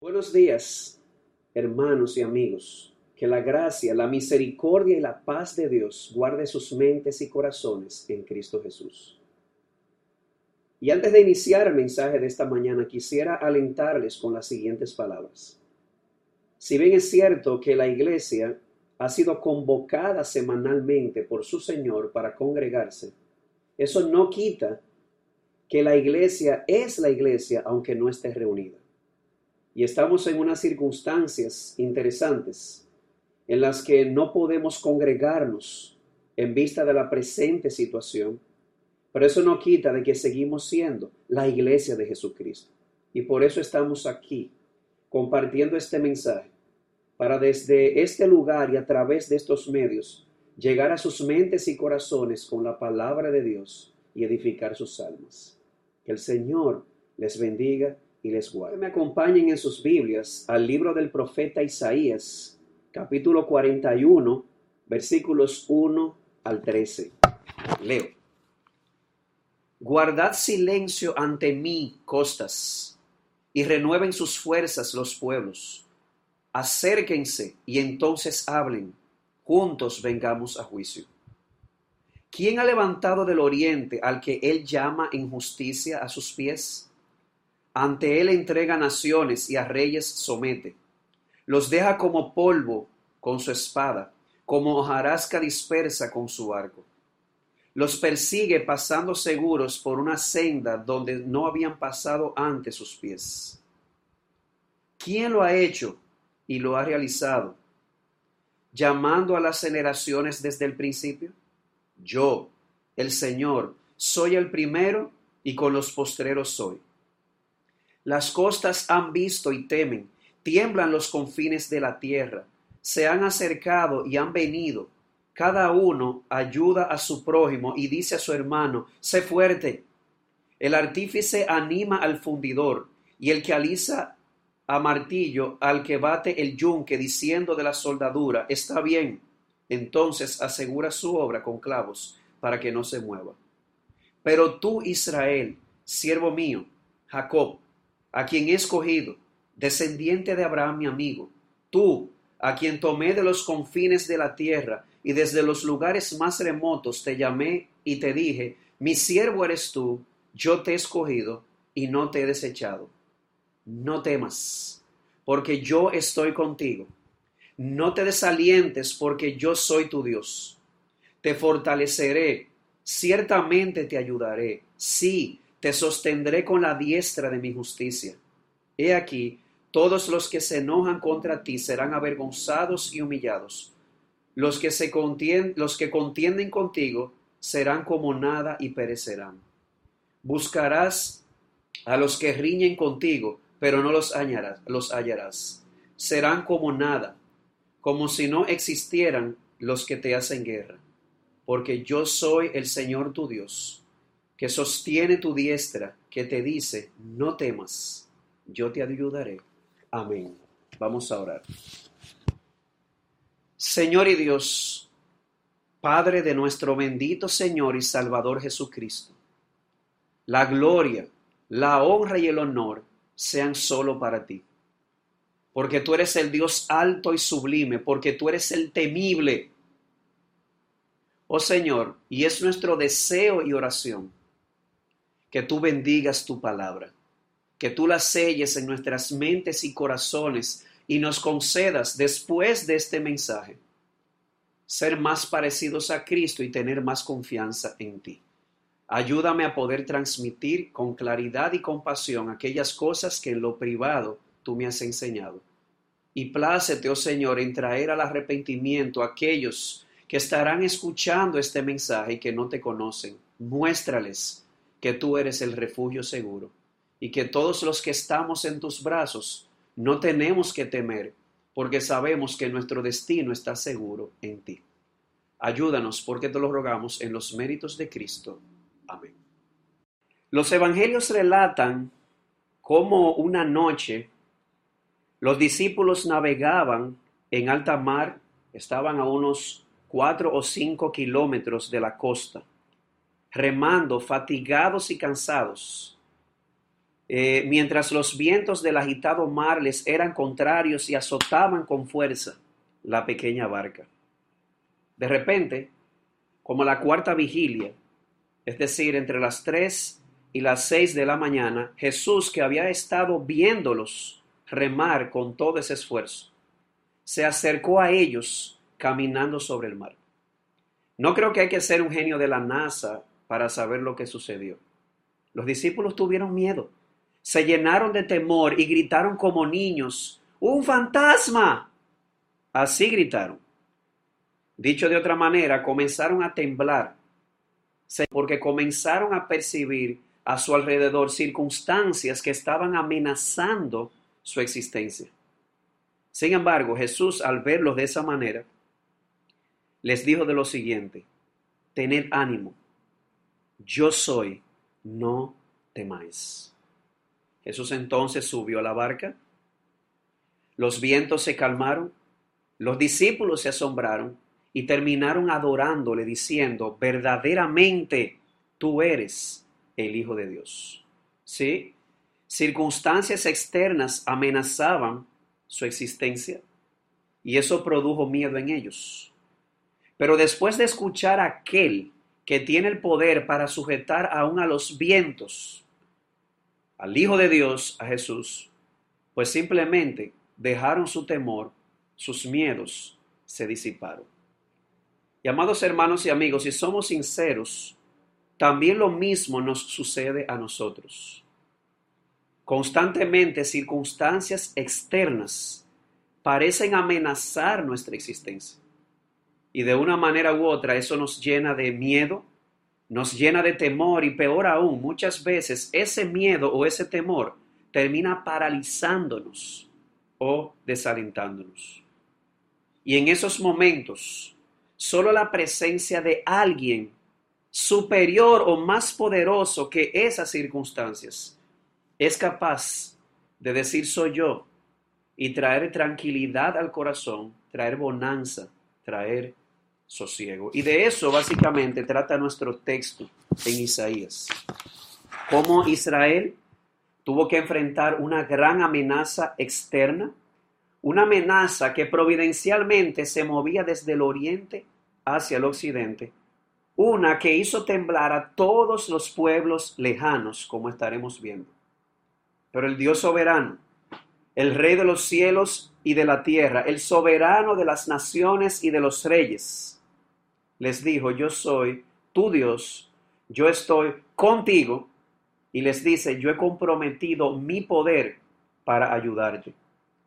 Buenos días, hermanos y amigos. Que la gracia, la misericordia y la paz de Dios guarde sus mentes y corazones en Cristo Jesús. Y antes de iniciar el mensaje de esta mañana, quisiera alentarles con las siguientes palabras. Si bien es cierto que la iglesia ha sido convocada semanalmente por su Señor para congregarse, eso no quita que la iglesia es la iglesia aunque no esté reunida. Y estamos en unas circunstancias interesantes en las que no podemos congregarnos en vista de la presente situación, pero eso no quita de que seguimos siendo la iglesia de Jesucristo. Y por eso estamos aquí compartiendo este mensaje, para desde este lugar y a través de estos medios llegar a sus mentes y corazones con la palabra de Dios y edificar sus almas. Que el Señor les bendiga y les guarde. Me acompañen en sus Biblias al libro del profeta Isaías, capítulo 41, versículos 1 al 13. Leo. Guardad silencio ante mí, costas, y renueven sus fuerzas los pueblos. Acérquense y entonces hablen, juntos vengamos a juicio. ¿Quién ha levantado del oriente al que él llama en justicia a sus pies? Ante él entrega naciones y a reyes somete. Los deja como polvo con su espada, como hojarasca dispersa con su arco. Los persigue pasando seguros por una senda donde no habían pasado antes sus pies. ¿Quién lo ha hecho y lo ha realizado? Llamando a las generaciones desde el principio. Yo, el Señor, soy el primero y con los postreros soy. Las costas han visto y temen, tiemblan los confines de la tierra, se han acercado y han venido. Cada uno ayuda a su prójimo y dice a su hermano, sé fuerte. El artífice anima al fundidor y el que alisa a martillo al que bate el yunque diciendo de la soldadura, está bien. Entonces asegura su obra con clavos para que no se mueva. Pero tú, Israel, siervo mío, Jacob, a quien he escogido, descendiente de Abraham mi amigo, tú, a quien tomé de los confines de la tierra y desde los lugares más remotos te llamé y te dije, mi siervo eres tú, yo te he escogido y no te he desechado. No temas, porque yo estoy contigo. No te desalientes, porque yo soy tu Dios. Te fortaleceré, ciertamente te ayudaré. Sí, te sostendré con la diestra de mi justicia. He aquí, todos los que se enojan contra ti serán avergonzados y humillados. Los que, se contienden, los que contienden contigo serán como nada y perecerán. Buscarás a los que riñen contigo, pero no los hallarás, los hallarás. Serán como nada, como si no existieran los que te hacen guerra. Porque yo soy el Señor tu Dios que sostiene tu diestra, que te dice, no temas, yo te ayudaré. Amén. Vamos a orar. Señor y Dios, Padre de nuestro bendito Señor y Salvador Jesucristo, la gloria, la honra y el honor sean solo para ti. Porque tú eres el Dios alto y sublime, porque tú eres el temible. Oh Señor, y es nuestro deseo y oración que tú bendigas tu palabra, que tú la selles en nuestras mentes y corazones y nos concedas después de este mensaje ser más parecidos a Cristo y tener más confianza en ti. Ayúdame a poder transmitir con claridad y compasión aquellas cosas que en lo privado tú me has enseñado. Y plácete, oh Señor, en traer al arrepentimiento a aquellos que estarán escuchando este mensaje y que no te conocen. Muéstrales que tú eres el refugio seguro y que todos los que estamos en tus brazos no tenemos que temer porque sabemos que nuestro destino está seguro en ti. Ayúdanos porque te lo rogamos en los méritos de Cristo. Amén. Los evangelios relatan cómo una noche los discípulos navegaban en alta mar, estaban a unos cuatro o cinco kilómetros de la costa remando, fatigados y cansados. eh, mientras los vientos del agitado mar les eran contrarios y azotaban con fuerza la pequeña barca. De repente, como la cuarta vigilia, es decir, entre las tres y las seis de la mañana, Jesús, que había estado viéndolos remar con todo ese esfuerzo, se acercó a ellos caminando sobre el mar. No creo que hay que ser un genio de la NASA para saber lo que sucedió. Los discípulos tuvieron miedo, se llenaron de temor y gritaron como niños, ¡Un fantasma! Así gritaron. Dicho de otra manera, comenzaron a temblar porque comenzaron a percibir a su alrededor circunstancias que estaban amenazando su existencia. Sin embargo, Jesús, al verlos de esa manera, les dijo de lo siguiente, tened ánimo, yo soy, no temáis. Jesús entonces subió a la barca, los vientos se calmaron, los discípulos se asombraron y terminaron adorándole diciendo, verdaderamente tú eres el Hijo de Dios. ¿Sí? Circunstancias externas amenazaban su existencia y eso produjo miedo en ellos. Pero después de escuchar a aquel que tiene el poder para sujetar aún a los vientos, al Hijo de Dios, a Jesús, pues simplemente dejaron su temor, sus miedos se disiparon. Y amados hermanos y amigos, si somos sinceros, también lo mismo nos sucede a nosotros. Constantemente circunstancias externas parecen amenazar nuestra existencia. Y de una manera u otra eso nos llena de miedo, nos llena de temor y peor aún, muchas veces ese miedo o ese temor termina paralizándonos o desalentándonos. Y en esos momentos, solo la presencia de alguien superior o más poderoso que esas circunstancias es capaz de decir soy yo y traer tranquilidad al corazón, traer bonanza, traer sosiego. Y de eso básicamente trata nuestro texto en Isaías. Cómo Israel tuvo que enfrentar una gran amenaza externa, una amenaza que providencialmente se movía desde el oriente hacia el occidente, una que hizo temblar a todos los pueblos lejanos, como estaremos viendo. Pero el Dios soberano, el Rey de los cielos y de la tierra, el soberano de las naciones y de los reyes, les dijo, yo soy tu Dios, yo estoy contigo, y les dice, yo he comprometido mi poder para ayudarte.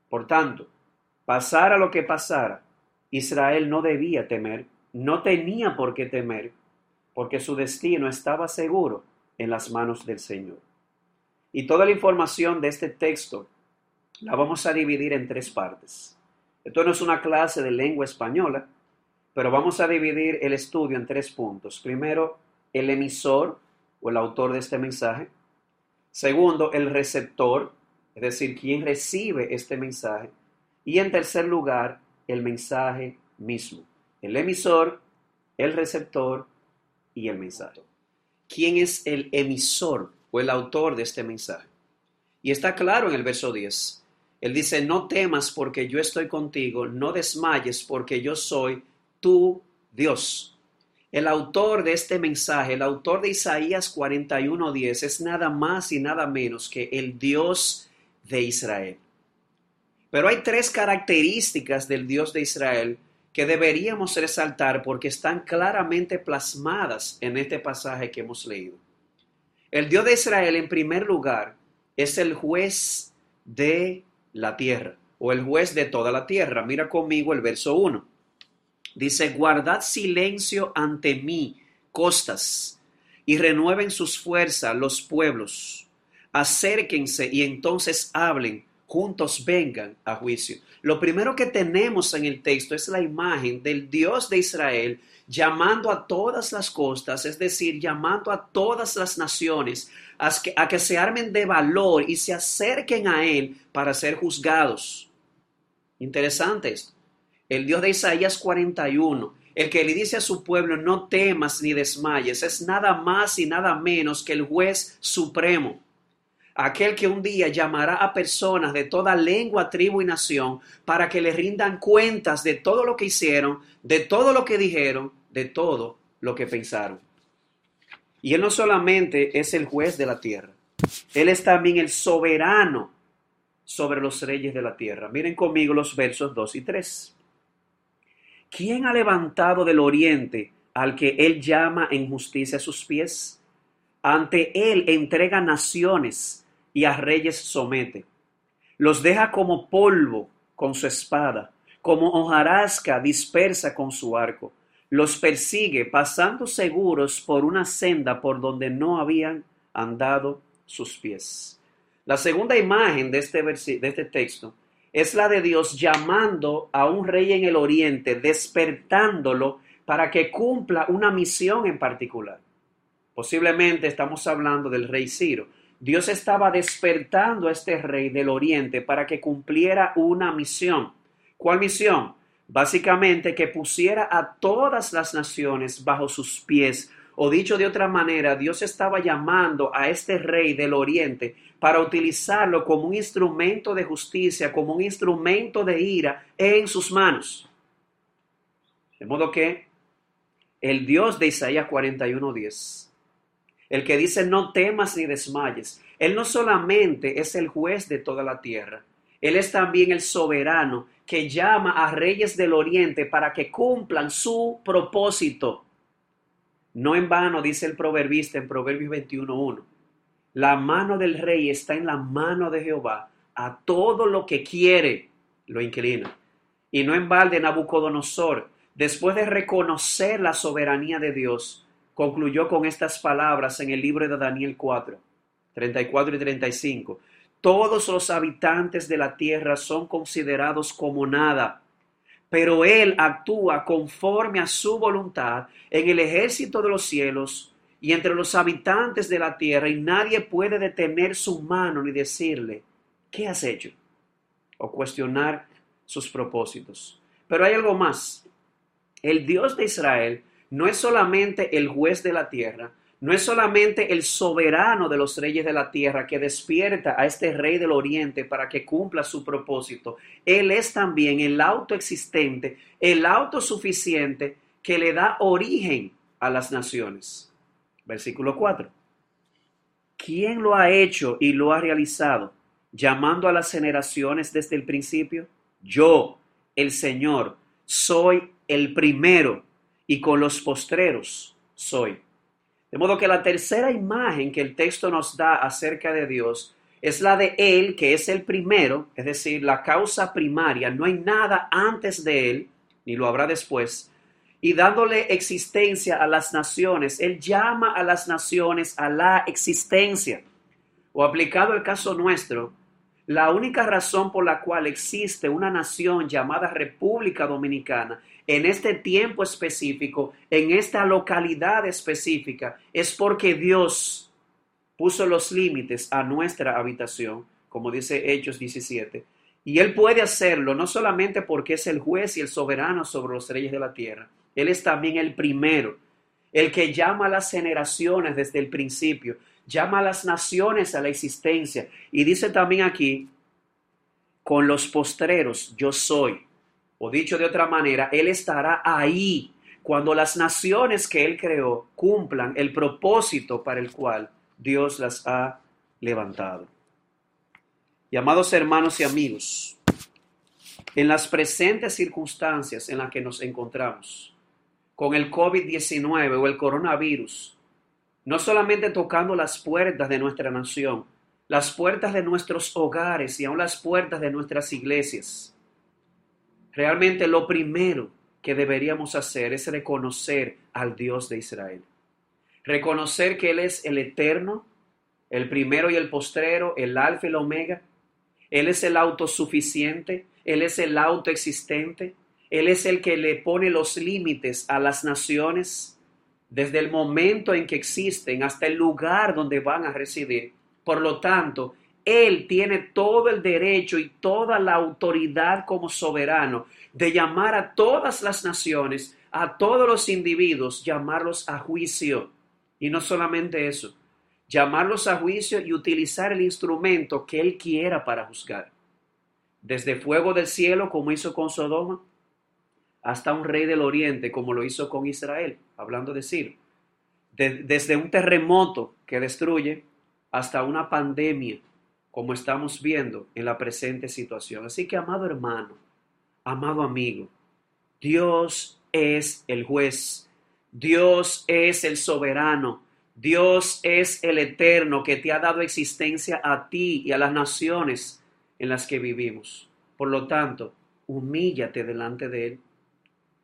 Por tanto, pasara lo que pasara, Israel no debía temer, no tenía por qué temer, porque su destino estaba seguro en las manos del Señor. Y toda la información de este texto la vamos a dividir en tres partes. Esto no es una clase de lengua española, pero vamos a dividir el estudio en tres puntos. Primero, el emisor o el autor de este mensaje. Segundo, el receptor, es decir, quien recibe este mensaje. Y en tercer lugar, el mensaje mismo el emisor, el receptor y el mensaje. ¿Quién es el emisor o el autor de este mensaje? Y está claro en el verso 10. Él dice, no temas porque yo estoy contigo, no desmayes porque yo soy tu Dios. El autor de este mensaje, el autor de Isaías 41:10 es nada más y nada menos que el Dios de Israel. Pero hay tres características del Dios de Israel que deberíamos resaltar porque están claramente plasmadas en este pasaje que hemos leído. El Dios de Israel, en primer lugar, es el juez de la tierra o el juez de toda la tierra. Mira conmigo el verso 1. Dice, guardad silencio ante mí, costas, y renueven sus fuerzas los pueblos. Acérquense y entonces hablen juntos vengan a juicio. Lo primero que tenemos en el texto es la imagen del Dios de Israel llamando a todas las costas, es decir, llamando a todas las naciones a que, se armen de valor y se acerquen a Él para ser juzgados. Interesante esto. El Dios de Isaías 41, el que le dice a su pueblo, no temas ni desmayes, es nada más y nada menos que el juez supremo aquel que un día llamará a personas de toda lengua, tribu y nación para que le rindan cuentas de todo lo que hicieron, de todo lo que dijeron, de todo lo que pensaron. Y Él no solamente es el juez de la tierra, Él es también el soberano sobre los reyes de la tierra. Miren conmigo los versos 2 y 3. ¿Quién ha levantado del oriente al que Él llama en justicia sus pies? Ante Él entrega naciones y a reyes somete. Los deja como polvo con su espada, como hojarasca dispersa con su arco. Los persigue pasando seguros por una senda por donde no habían andado sus pies. La segunda imagen de este, de este texto es la de Dios llamando a un rey en el oriente, despertándolo para que cumpla una misión en particular. Posiblemente estamos hablando del rey Ciro. Dios estaba despertando a este rey del oriente para que cumpliera una misión. ¿Cuál misión? Básicamente que pusiera a todas las naciones bajo sus pies o dicho de otra manera, Dios estaba llamando a este rey del oriente para utilizarlo como un instrumento de justicia, como un instrumento de ira en sus manos. De modo que el Dios de Isaías 41:10, el que dice no temas ni desmayes, Él no solamente es el juez de toda la tierra, Él es también el soberano que llama a reyes del oriente para que cumplan su propósito. No en vano dice el proverbista en Proverbios 21.1, la mano del rey está en la mano de Jehová, a todo lo que quiere lo inclina. Y no en balde Nabucodonosor, después de reconocer la soberanía de Dios, concluyó con estas palabras en el libro de Daniel 4, 34 y 35. Todos los habitantes de la tierra son considerados como nada pero Él actúa conforme a su voluntad en el ejército de los cielos y entre los habitantes de la tierra, y nadie puede detener su mano ni decirle, ¿qué has hecho? o cuestionar sus propósitos. Pero hay algo más. El Dios de Israel no es solamente el juez de la tierra, no es solamente el soberano de los reyes de la tierra que despierta a este rey del oriente para que cumpla su propósito. Él es también el autoexistente, el autosuficiente que le da origen a las naciones. Versículo 4. ¿Quién lo ha hecho y lo ha realizado? Llamando a las generaciones desde el principio. Yo, el Señor, soy el primero y con los postreros soy. De modo que la tercera imagen que el texto nos da acerca de Dios es la de Él, que es el primero, es decir, la causa primaria. No hay nada antes de Él, ni lo habrá después. Y dándole existencia a las naciones, Él llama a las naciones a la existencia. O aplicado al caso nuestro, la única razón por la cual existe una nación llamada República Dominicana en este tiempo específico, en esta localidad específica, es porque Dios puso los límites a nuestra habitación, como dice Hechos 17. Y Él puede hacerlo no solamente porque es el juez y el soberano sobre los reyes de la tierra, Él es también el primero, el que llama a las generaciones desde el principio, llama a las naciones a la existencia. Y dice también aquí, con los postreros yo soy. O dicho de otra manera, Él estará ahí cuando las naciones que Él creó cumplan el propósito para el cual Dios las ha levantado. Y amados hermanos y amigos, en las presentes circunstancias en las que nos encontramos, con el COVID-19 o el coronavirus, no solamente tocando las puertas de nuestra nación, las puertas de nuestros hogares y aún las puertas de nuestras iglesias, Realmente lo primero que deberíamos hacer es reconocer al Dios de Israel. Reconocer que Él es el eterno, el primero y el postrero, el alfa y el omega. Él es el autosuficiente, Él es el autoexistente, Él es el que le pone los límites a las naciones desde el momento en que existen hasta el lugar donde van a residir. Por lo tanto, él tiene todo el derecho y toda la autoridad como soberano de llamar a todas las naciones, a todos los individuos, llamarlos a juicio. Y no solamente eso, llamarlos a juicio y utilizar el instrumento que Él quiera para juzgar. Desde fuego del cielo, como hizo con Sodoma, hasta un rey del oriente, como lo hizo con Israel, hablando de Ciro. desde un terremoto que destruye hasta una pandemia, como estamos viendo en la presente situación. Así que, amado hermano, amado amigo, Dios es el juez, Dios es el soberano, Dios es el eterno que te ha dado existencia a ti y a las naciones en las que vivimos. Por lo tanto, humíllate delante de Él,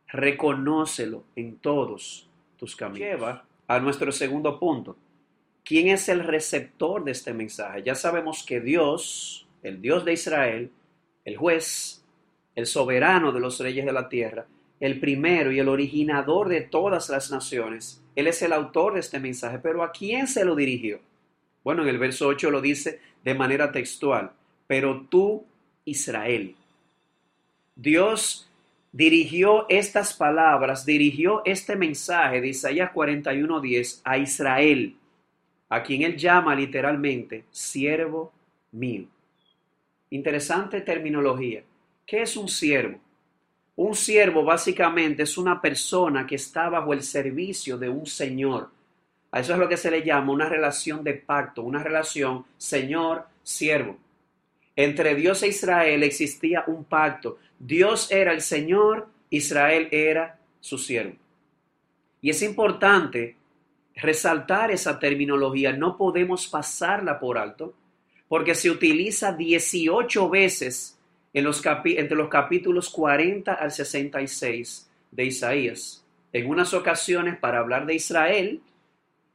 reconócelo en todos tus caminos. Lleva a nuestro segundo punto. ¿Quién es el receptor de este mensaje? Ya sabemos que Dios, el Dios de Israel, el juez, el soberano de los reyes de la tierra, el primero y el originador de todas las naciones. Él es el autor de este mensaje, pero ¿a quién se lo dirigió? Bueno, en el verso 8 lo dice de manera textual, pero tú, Israel. Dios dirigió estas palabras, dirigió este mensaje de Isaías 41:10 a Israel, a quien él llama literalmente siervo mío. Interesante terminología. ¿Qué es un siervo? Un siervo básicamente es una persona que está bajo el servicio de un señor. A eso es lo que se le llama una relación de pacto, una relación señor-siervo. Entre Dios e Israel existía un pacto. Dios era el Señor, Israel era su siervo. Y es importante resaltar esa terminología, no podemos pasarla por alto, porque se utiliza 18 veces entre los capítulos 40 al 66 de Isaías. En unas ocasiones para hablar de Israel,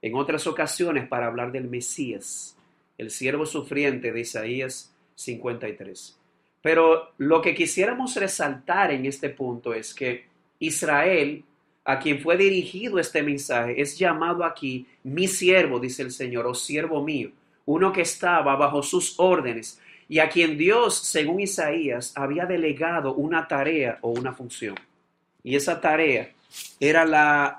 en otras ocasiones para hablar del Mesías, el siervo sufriente de Isaías 53. Pero lo que quisiéramos resaltar en este punto es que Israel, a quien fue dirigido este mensaje, es llamado aquí mi siervo, dice el Señor, o siervo mío, uno que estaba bajo sus órdenes, y a quien Dios, según Isaías, había delegado una tarea o una función. Y esa tarea era la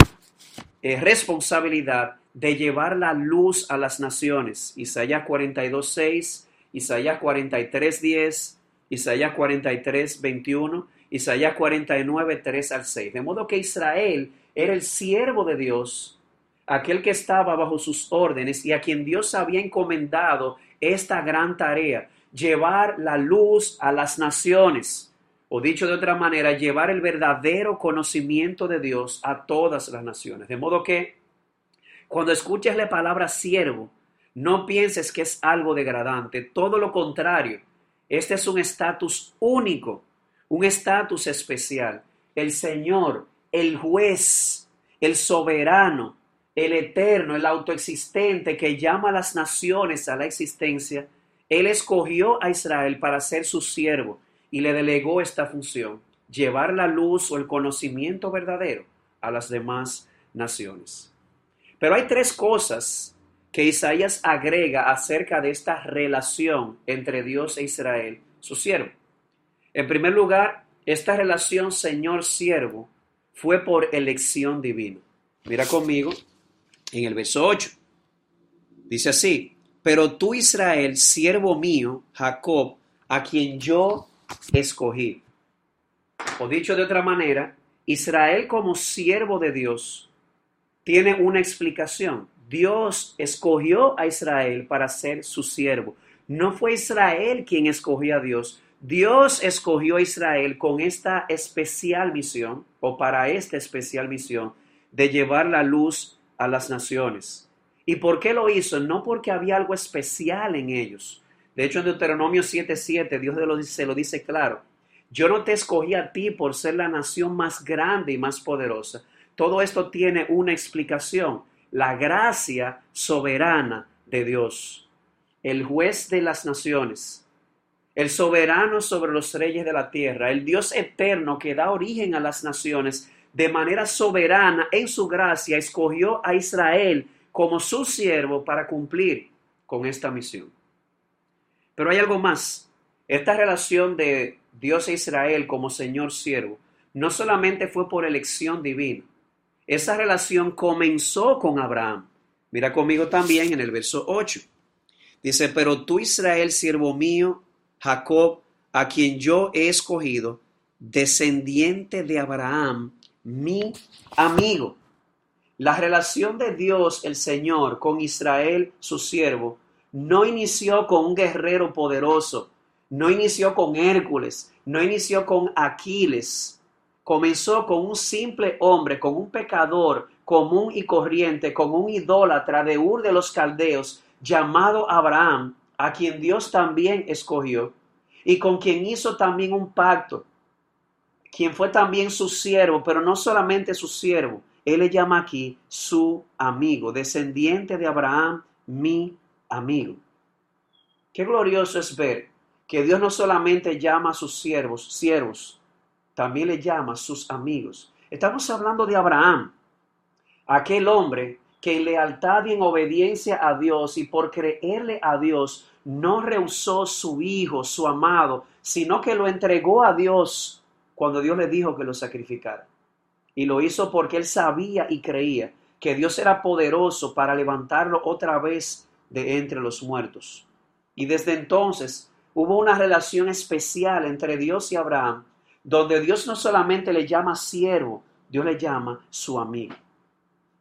eh, responsabilidad de llevar la luz a las naciones. Isaías 42.6, Isaías 43.10, Isaías 43.21, Isaías 49.3 al 6. De modo que Israel era el siervo de Dios, aquel que estaba bajo sus órdenes y a quien Dios había encomendado esta gran tarea llevar la luz a las naciones, o dicho de otra manera, llevar el verdadero conocimiento de Dios a todas las naciones. De modo que cuando escuches la palabra siervo, no pienses que es algo degradante, todo lo contrario, este es un estatus único, un estatus especial. El Señor, el juez, el soberano, el eterno, el autoexistente que llama a las naciones a la existencia, él escogió a Israel para ser su siervo y le delegó esta función, llevar la luz o el conocimiento verdadero a las demás naciones. Pero hay tres cosas que Isaías agrega acerca de esta relación entre Dios e Israel, su siervo. En primer lugar, esta relación Señor-siervo fue por elección divina. Mira conmigo en el verso 8. Dice así, pero tú, Israel, siervo mío, Jacob, a quien yo escogí. O dicho de otra manera, Israel como siervo de Dios tiene una explicación. Dios escogió a Israel para ser su siervo. No fue Israel quien escogió a Dios. Dios escogió a Israel con esta especial misión, o para esta especial misión, de llevar la luz a las naciones. ¿Y por qué lo hizo? No porque había algo especial en ellos. De hecho, en Deuteronomio 7:7, Dios se lo dice claro. Yo no te escogí a ti por ser la nación más grande y más poderosa. Todo esto tiene una explicación. La gracia soberana de Dios. El juez de las naciones. El soberano sobre los reyes de la tierra. El Dios eterno que da origen a las naciones. De manera soberana, en su gracia, escogió a Israel como su siervo para cumplir con esta misión. Pero hay algo más. Esta relación de Dios e Israel como Señor siervo no solamente fue por elección divina. Esa relación comenzó con Abraham. Mira conmigo también en el verso 8. Dice, pero tú Israel, siervo mío, Jacob, a quien yo he escogido, descendiente de Abraham, mi amigo. La relación de Dios, el Señor, con Israel, su siervo, no inició con un guerrero poderoso, no inició con Hércules, no inició con Aquiles, comenzó con un simple hombre, con un pecador común y corriente, con un idólatra de Ur de los Caldeos, llamado Abraham, a quien Dios también escogió, y con quien hizo también un pacto, quien fue también su siervo, pero no solamente su siervo, él le llama aquí su amigo, descendiente de Abraham, mi amigo. Qué glorioso es ver que Dios no solamente llama a sus siervos, siervos, también le llama a sus amigos. Estamos hablando de Abraham, aquel hombre que en lealtad y en obediencia a Dios y por creerle a Dios no rehusó su hijo, su amado, sino que lo entregó a Dios cuando Dios le dijo que lo sacrificara. Y lo hizo porque él sabía y creía que Dios era poderoso para levantarlo otra vez de entre los muertos. Y desde entonces hubo una relación especial entre Dios y Abraham, donde Dios no solamente le llama siervo, Dios le llama su amigo.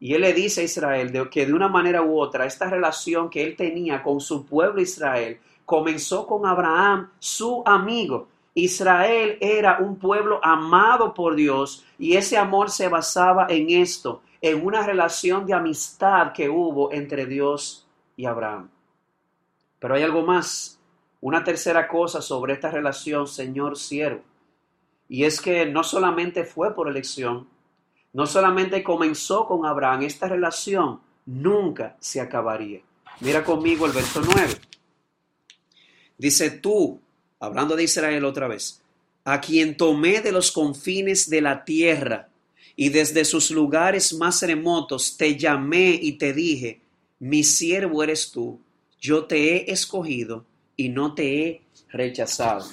Y él le dice a Israel que de una manera u otra, esta relación que él tenía con su pueblo Israel comenzó con Abraham, su amigo. Israel era un pueblo amado por Dios y ese amor se basaba en esto, en una relación de amistad que hubo entre Dios y Abraham. Pero hay algo más, una tercera cosa sobre esta relación Señor-siervo. Y es que no solamente fue por elección, no solamente comenzó con Abraham, esta relación nunca se acabaría. Mira conmigo el verso 9. Dice tú, hablando de Israel otra vez, a quien tomé de los confines de la tierra y desde sus lugares más remotos te llamé y te dije, mi siervo eres tú, yo te he escogido y no te he rechazado.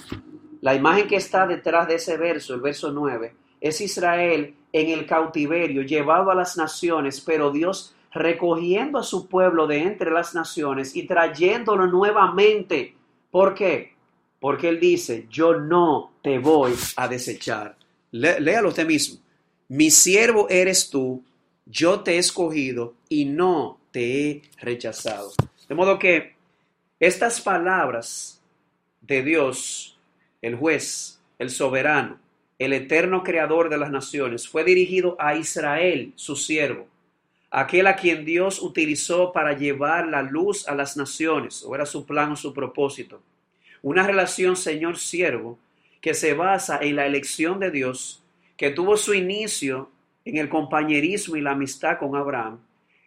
La imagen que está detrás de ese verso, el verso 9, es Israel en el cautiverio, llevado a las naciones, pero Dios recogiendo a su pueblo de entre las naciones y trayéndolo nuevamente. ¿Por qué? Porque Él dice, yo no te voy a desechar. léalo usted mismo. Mi siervo eres tú, yo te he escogido y no te he rechazado. De modo que estas palabras de Dios, el juez, el soberano, el eterno creador de las naciones, fue dirigido a Israel, su siervo, aquel a quien Dios utilizó para llevar la luz a las naciones, o era su plan o su propósito. Una relación Señor-siervo que se basa en la elección de Dios, que tuvo su inicio en el compañerismo y la amistad con Abraham,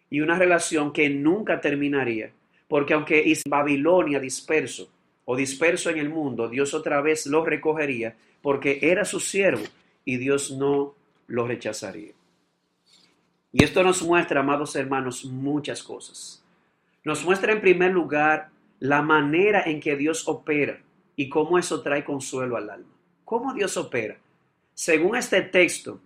y una relación que nunca terminaría, porque aunque Babilonia disperso o disperso en el mundo, Dios otra vez lo recogería porque era su siervo y Dios no lo rechazaría. Y esto nos muestra, amados hermanos, muchas cosas. Nos muestra en primer lugar la manera en que Dios opera y cómo eso trae consuelo al alma. ¿Cómo Dios opera? Según este texto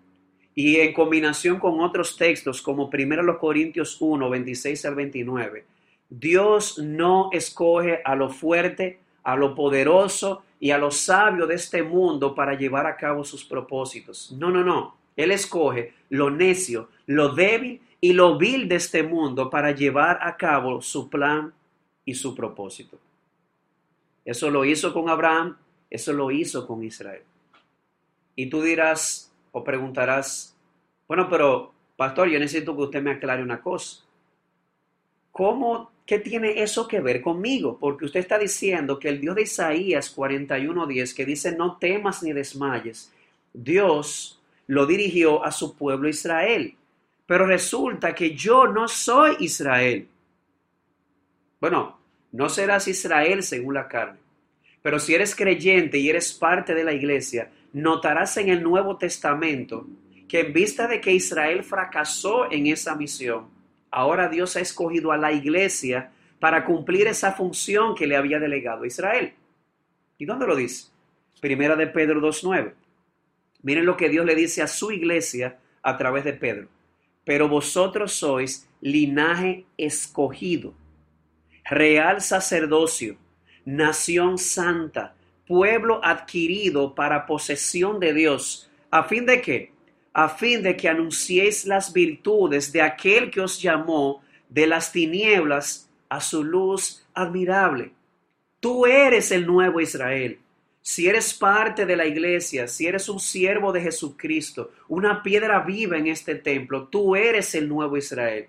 y en combinación con otros textos como 1 Corintios 1, 26 al 29, Dios no escoge a lo fuerte, a lo poderoso y a lo sabio de este mundo para llevar a cabo sus propósitos. No, no, no. Él escoge lo necio, lo débil y lo vil de este mundo para llevar a cabo su plan y su propósito. Eso lo hizo con Abraham, eso lo hizo con Israel. Y tú dirás o preguntarás, bueno, pero pastor, yo necesito que usted me aclare una cosa. ¿Cómo ¿Qué tiene eso que ver conmigo? Porque usted está diciendo que el Dios de Isaías 41:10, que dice no temas ni desmayes, Dios lo dirigió a su pueblo Israel. Pero resulta que yo no soy Israel. Bueno, no serás Israel según la carne. Pero si eres creyente y eres parte de la iglesia, notarás en el Nuevo Testamento que en vista de que Israel fracasó en esa misión, Ahora Dios ha escogido a la iglesia para cumplir esa función que le había delegado a Israel. ¿Y dónde lo dice? Primera de Pedro 2.9. Miren lo que Dios le dice a su iglesia a través de Pedro. Pero vosotros sois linaje escogido, real sacerdocio, nación santa, pueblo adquirido para posesión de Dios, a fin de que, a fin de que anunciéis las virtudes de aquel que os llamó de las tinieblas a su luz admirable. Tú eres el nuevo Israel. Si eres parte de la iglesia, si eres un siervo de Jesucristo, una piedra viva en este templo, tú eres el nuevo Israel.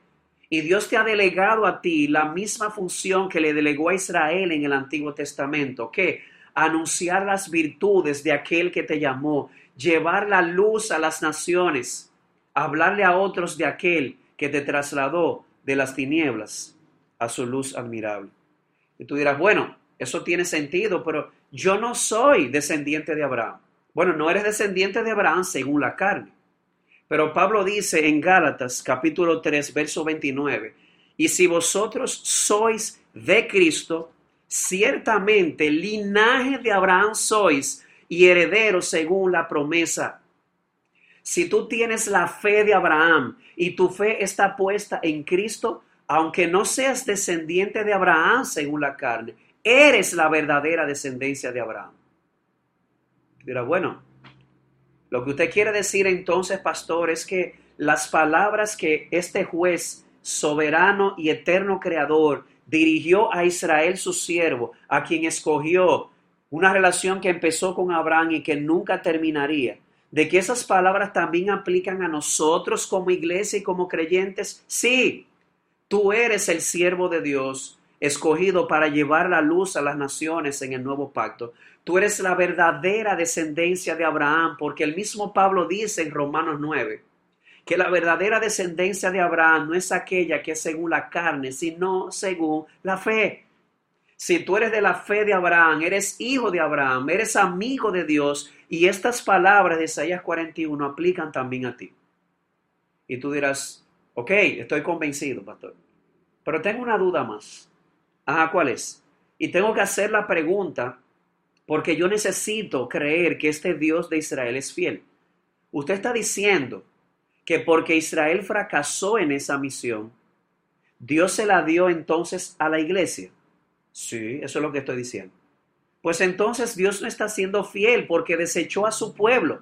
Y Dios te ha delegado a ti la misma función que le delegó a Israel en el Antiguo Testamento, que anunciar las virtudes de aquel que te llamó, llevar la luz a las naciones, hablarle a otros de aquel que te trasladó de las tinieblas a su luz admirable. Y tú dirás, bueno, eso tiene sentido, pero yo no soy descendiente de Abraham. Bueno, no eres descendiente de Abraham según la carne. Pero Pablo dice en Gálatas capítulo 3, verso 29, y si vosotros sois de Cristo, ciertamente linaje de Abraham sois y herederos según la promesa. Si tú tienes la fe de Abraham y tu fe está puesta en Cristo, aunque no seas descendiente de Abraham según la carne, eres la verdadera descendencia de Abraham. Dirá, bueno, lo que usted quiere decir entonces, pastor, es que las palabras que este juez soberano y eterno creador dirigió a Israel su siervo, a quien escogió una relación que empezó con Abraham y que nunca terminaría, de que esas palabras también aplican a nosotros como iglesia y como creyentes, sí, tú eres el siervo de Dios, escogido para llevar la luz a las naciones en el nuevo pacto. Tú eres la verdadera descendencia de Abraham, porque el mismo Pablo dice en Romanos 9, que la verdadera descendencia de Abraham no es aquella que es según la carne, sino según la fe. Si tú eres de la fe de Abraham, eres hijo de Abraham, eres amigo de Dios, y estas palabras de Isaías 41 aplican también a ti. Y tú dirás, ok, estoy convencido, pastor, pero tengo una duda más. Ajá, ¿cuál es? Y tengo que hacer la pregunta porque yo necesito creer que este Dios de Israel es fiel. Usted está diciendo que porque Israel fracasó en esa misión, Dios se la dio entonces a la iglesia. Sí, eso es lo que estoy diciendo. Pues entonces Dios no está siendo fiel porque desechó a su pueblo.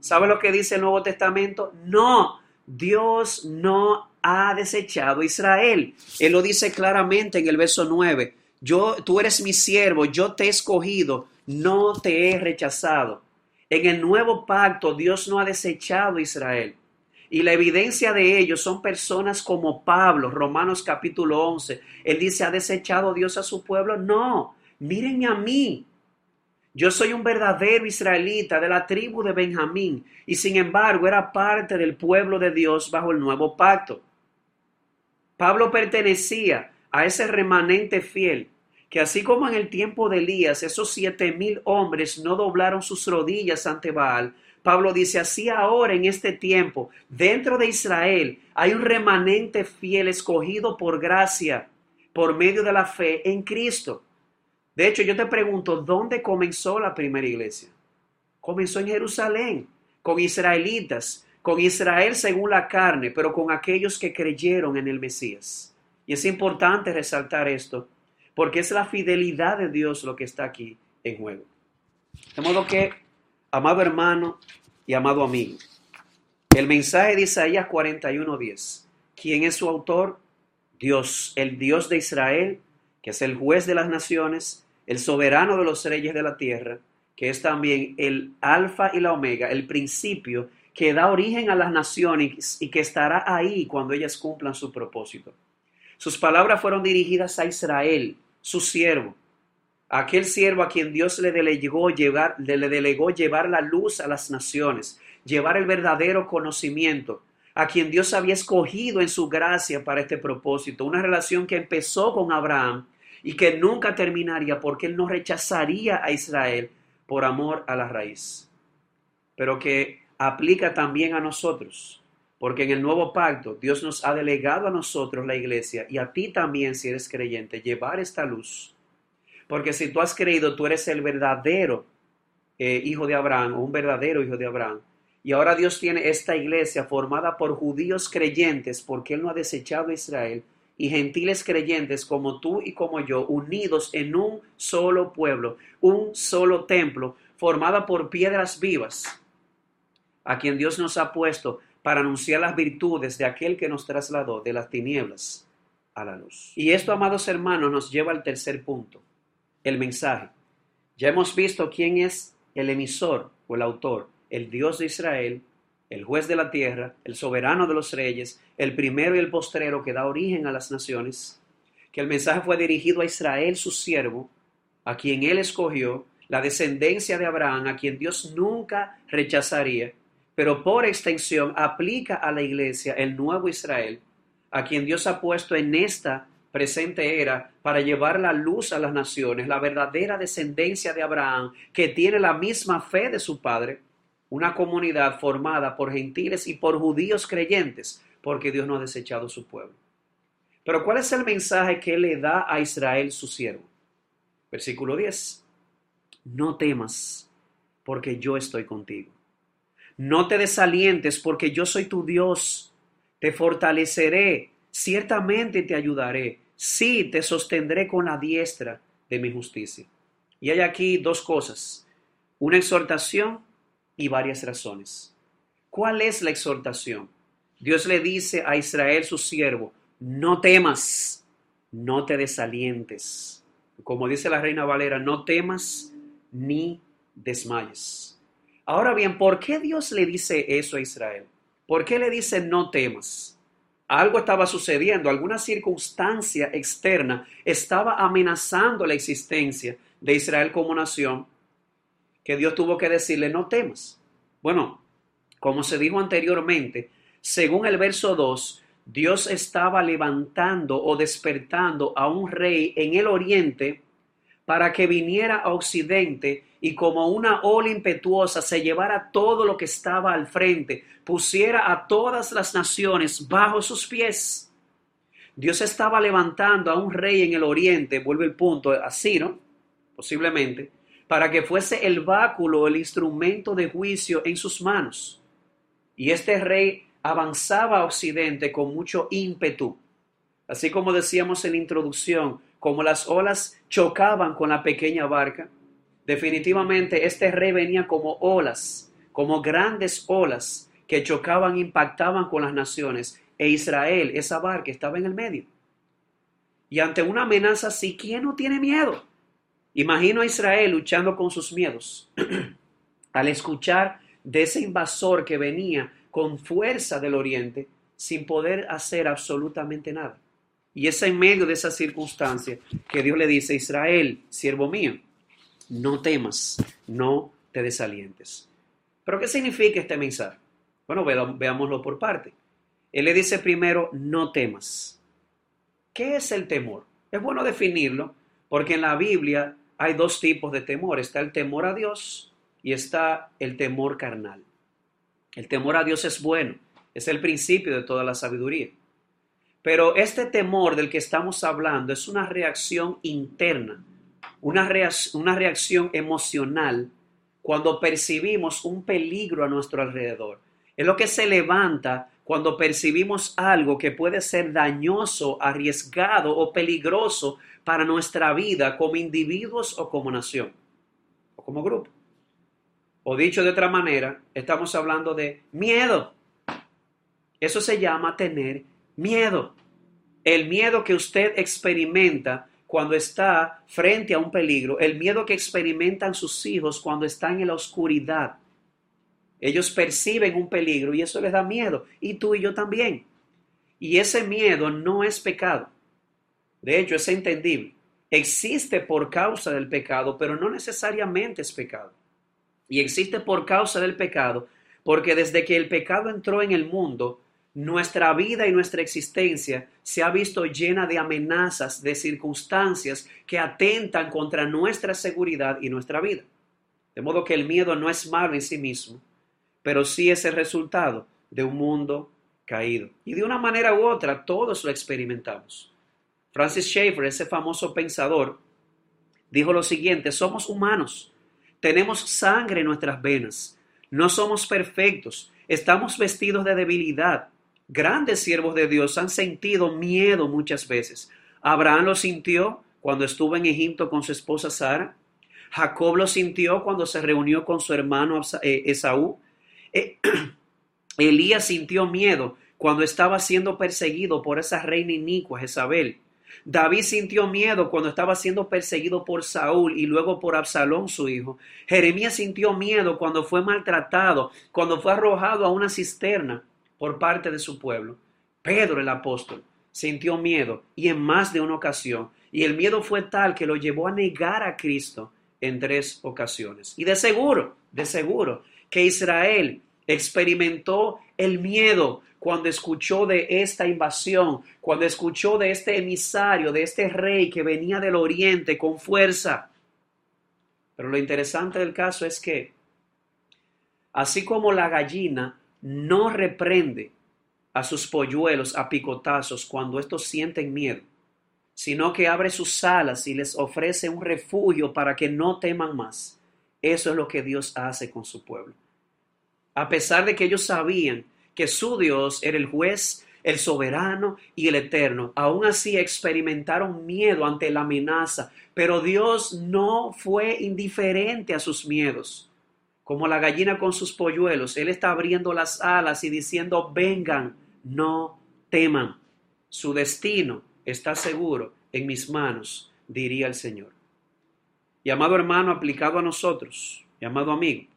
¿Sabe lo que dice el Nuevo Testamento? No, Dios no ha desechado a Israel. Él lo dice claramente en el verso 9. Yo, tú eres mi siervo, yo te he escogido, no te he rechazado. En el nuevo pacto Dios no ha desechado a Israel. Y la evidencia de ello son personas como Pablo, Romanos capítulo 11. Él dice, ¿ha desechado Dios a su pueblo? No, mírenme a mí. Yo soy un verdadero israelita de la tribu de Benjamín y sin embargo era parte del pueblo de Dios bajo el nuevo pacto. Pablo pertenecía a ese remanente fiel que así como en el tiempo de Elías esos siete mil hombres no doblaron sus rodillas ante Baal, Pablo dice, así ahora en este tiempo, dentro de Israel hay un remanente fiel escogido por gracia, por medio de la fe en Cristo. De hecho, yo te pregunto, ¿dónde comenzó la primera iglesia? Comenzó en Jerusalén, con israelitas, con Israel según la carne, pero con aquellos que creyeron en el Mesías. Y es importante resaltar esto, porque es la fidelidad de Dios lo que está aquí en juego. De modo que Amado hermano y amado amigo, el mensaje de Isaías 41:10. ¿Quién es su autor? Dios, el Dios de Israel, que es el juez de las naciones, el soberano de los reyes de la tierra, que es también el alfa y la omega, el principio que da origen a las naciones y que estará ahí cuando ellas cumplan su propósito. Sus palabras fueron dirigidas a Israel, su siervo, aquel siervo a quien Dios le delegó llevar, le delegó llevar la luz a las naciones, llevar el verdadero conocimiento, a quien Dios había escogido en su gracia para este propósito, una relación que empezó con Abraham y que nunca terminaría porque él no rechazaría a Israel por amor a la raíz, pero que aplica también a nosotros, porque en el nuevo pacto Dios nos ha delegado a nosotros la iglesia y a ti también si eres creyente llevar esta luz porque si tú has creído, tú eres el verdadero eh, hijo de Abraham o un verdadero hijo de Abraham. Y ahora Dios tiene esta iglesia formada por judíos creyentes, porque Él no ha desechado a Israel, y gentiles creyentes como tú y como yo, unidos en un solo pueblo, un solo templo, formada por piedras vivas, a quien Dios nos ha puesto para anunciar las virtudes de aquel que nos trasladó de las tinieblas a la luz. Y esto, amados hermanos, nos lleva al tercer punto, el mensaje. Ya hemos visto quién es el emisor o el autor, el Dios de Israel, el juez de la tierra, el soberano de los reyes, el primero y el postrero que da origen a las naciones, que el mensaje fue dirigido a Israel, su siervo, a quien él escogió, la descendencia de Abraham, a quien Dios nunca rechazaría, pero por extensión aplica a la iglesia el nuevo Israel, a quien Dios ha puesto en esta presente era para llevar la luz a las naciones, la verdadera descendencia de Abraham, que tiene la misma fe de su padre, una comunidad formada por gentiles y por judíos creyentes, porque Dios no ha desechado su pueblo. Pero ¿cuál es el mensaje que le da a Israel su siervo? Versículo 10. No temas, porque yo estoy contigo. No te desalientes, porque yo soy tu Dios. Te fortaleceré, ciertamente te ayudaré. Sí, te sostendré con la diestra de mi justicia. Y hay aquí dos cosas. Una exhortación y varias razones. ¿Cuál es la exhortación? Dios le dice a Israel, su siervo, no temas, no te desalientes. Como dice la reina Valera, no temas ni desmayes. Ahora bien, ¿por qué Dios le dice eso a Israel? ¿Por qué le dice no temas? Algo estaba sucediendo, alguna circunstancia externa estaba amenazando la existencia de Israel como nación que Dios tuvo que decirle, no temas. Bueno, como se dijo anteriormente, según el verso 2, Dios estaba levantando o despertando a un rey en el oriente para que viniera a occidente y como una ola impetuosa se llevara todo lo que estaba al frente, pusiera a todas las naciones bajo sus pies. Dios estaba levantando a un rey en el oriente, vuelve el punto, así, ¿no? Posiblemente, para que fuese el báculo, el instrumento de juicio en sus manos. Y este rey avanzaba a Occidente con mucho ímpetu. Así como decíamos en la introducción, como las olas chocaban con la pequeña barca, definitivamente este rey venía como olas, como grandes olas que chocaban, impactaban con las naciones, e Israel, esa barca, estaba en el medio. Y ante una amenaza así, ¿quién no tiene miedo? Imagino a Israel luchando con sus miedos al escuchar de ese invasor que venía con fuerza del oriente sin poder hacer absolutamente nada. Y es en medio de esa circunstancia que Dios le dice, Israel, siervo mío, no temas, no te desalientes. ¿Pero qué significa este mensaje? Bueno, veámoslo por parte. Él le dice primero, no temas. ¿Qué es el temor? Es bueno definirlo porque en la Biblia hay dos tipos de temor. Está el temor a Dios y está el temor carnal. El temor a Dios es bueno, es el principio de toda la sabiduría. Pero este temor del que estamos hablando es una reacción interna, una, una reacción emocional cuando percibimos un peligro a nuestro alrededor. Es lo que se levanta cuando percibimos algo que puede ser dañoso, arriesgado o peligroso para nuestra vida como individuos o como nación o como grupo. O dicho de otra manera, estamos hablando de miedo. Eso se llama tener miedo. El miedo que usted experimenta cuando está frente a un peligro, el miedo que experimentan sus hijos cuando están en la oscuridad. Ellos perciben un peligro y eso les da miedo, y tú y yo también. Y ese miedo no es pecado. De hecho, es entendible. Existe por causa del pecado, pero no necesariamente es pecado. Y existe por causa del pecado, porque desde que el pecado entró en el mundo, nuestra vida y nuestra existencia se ha visto llena de amenazas, de circunstancias que atentan contra nuestra seguridad y nuestra vida. De modo que el miedo no es malo en sí mismo, pero sí es el resultado de un mundo caído. Y de una manera u otra todos lo experimentamos. Francis Schaeffer, ese famoso pensador, dijo lo siguiente, somos humanos, tenemos sangre en nuestras venas, No somos perfectos, estamos vestidos de debilidad. Grandes siervos de Dios han sentido miedo muchas veces. Abraham lo sintió cuando estuvo en Egipto con su esposa Sara. Jacob lo sintió cuando se reunió con su hermano eh, Esaú. Eh, Elías sintió miedo cuando estaba siendo perseguido por esa reina inicua Jezabel. David sintió miedo cuando estaba siendo perseguido por Saúl y luego por Absalón, su hijo. Jeremías sintió miedo cuando fue maltratado, cuando fue arrojado a una cisterna por parte de su pueblo. Pedro, el apóstol, sintió miedo y en más de una ocasión. Y el miedo fue tal que lo llevó a negar a Cristo en tres ocasiones. Y de seguro, de seguro, que Israel experimentó el miedo cuando escuchó de esta invasión, cuando escuchó de este emisario, de este rey que venía del oriente con fuerza. Pero lo interesante del caso es que, así como la gallina no reprende a sus polluelos a picotazos cuando estos sienten miedo, sino que abre sus alas y les ofrece un refugio para que no teman más. Eso es lo que Dios hace con su pueblo. A pesar de que ellos sabían que su Dios era el juez, el soberano y el eterno. Aún así experimentaron miedo ante la amenaza, pero Dios no fue indiferente a sus miedos. Como la gallina con sus polluelos, Él está abriendo las alas y diciendo, vengan, no teman. Su destino está seguro en mis manos, diría el Señor. Y amado hermano aplicado a nosotros, y amado amigo,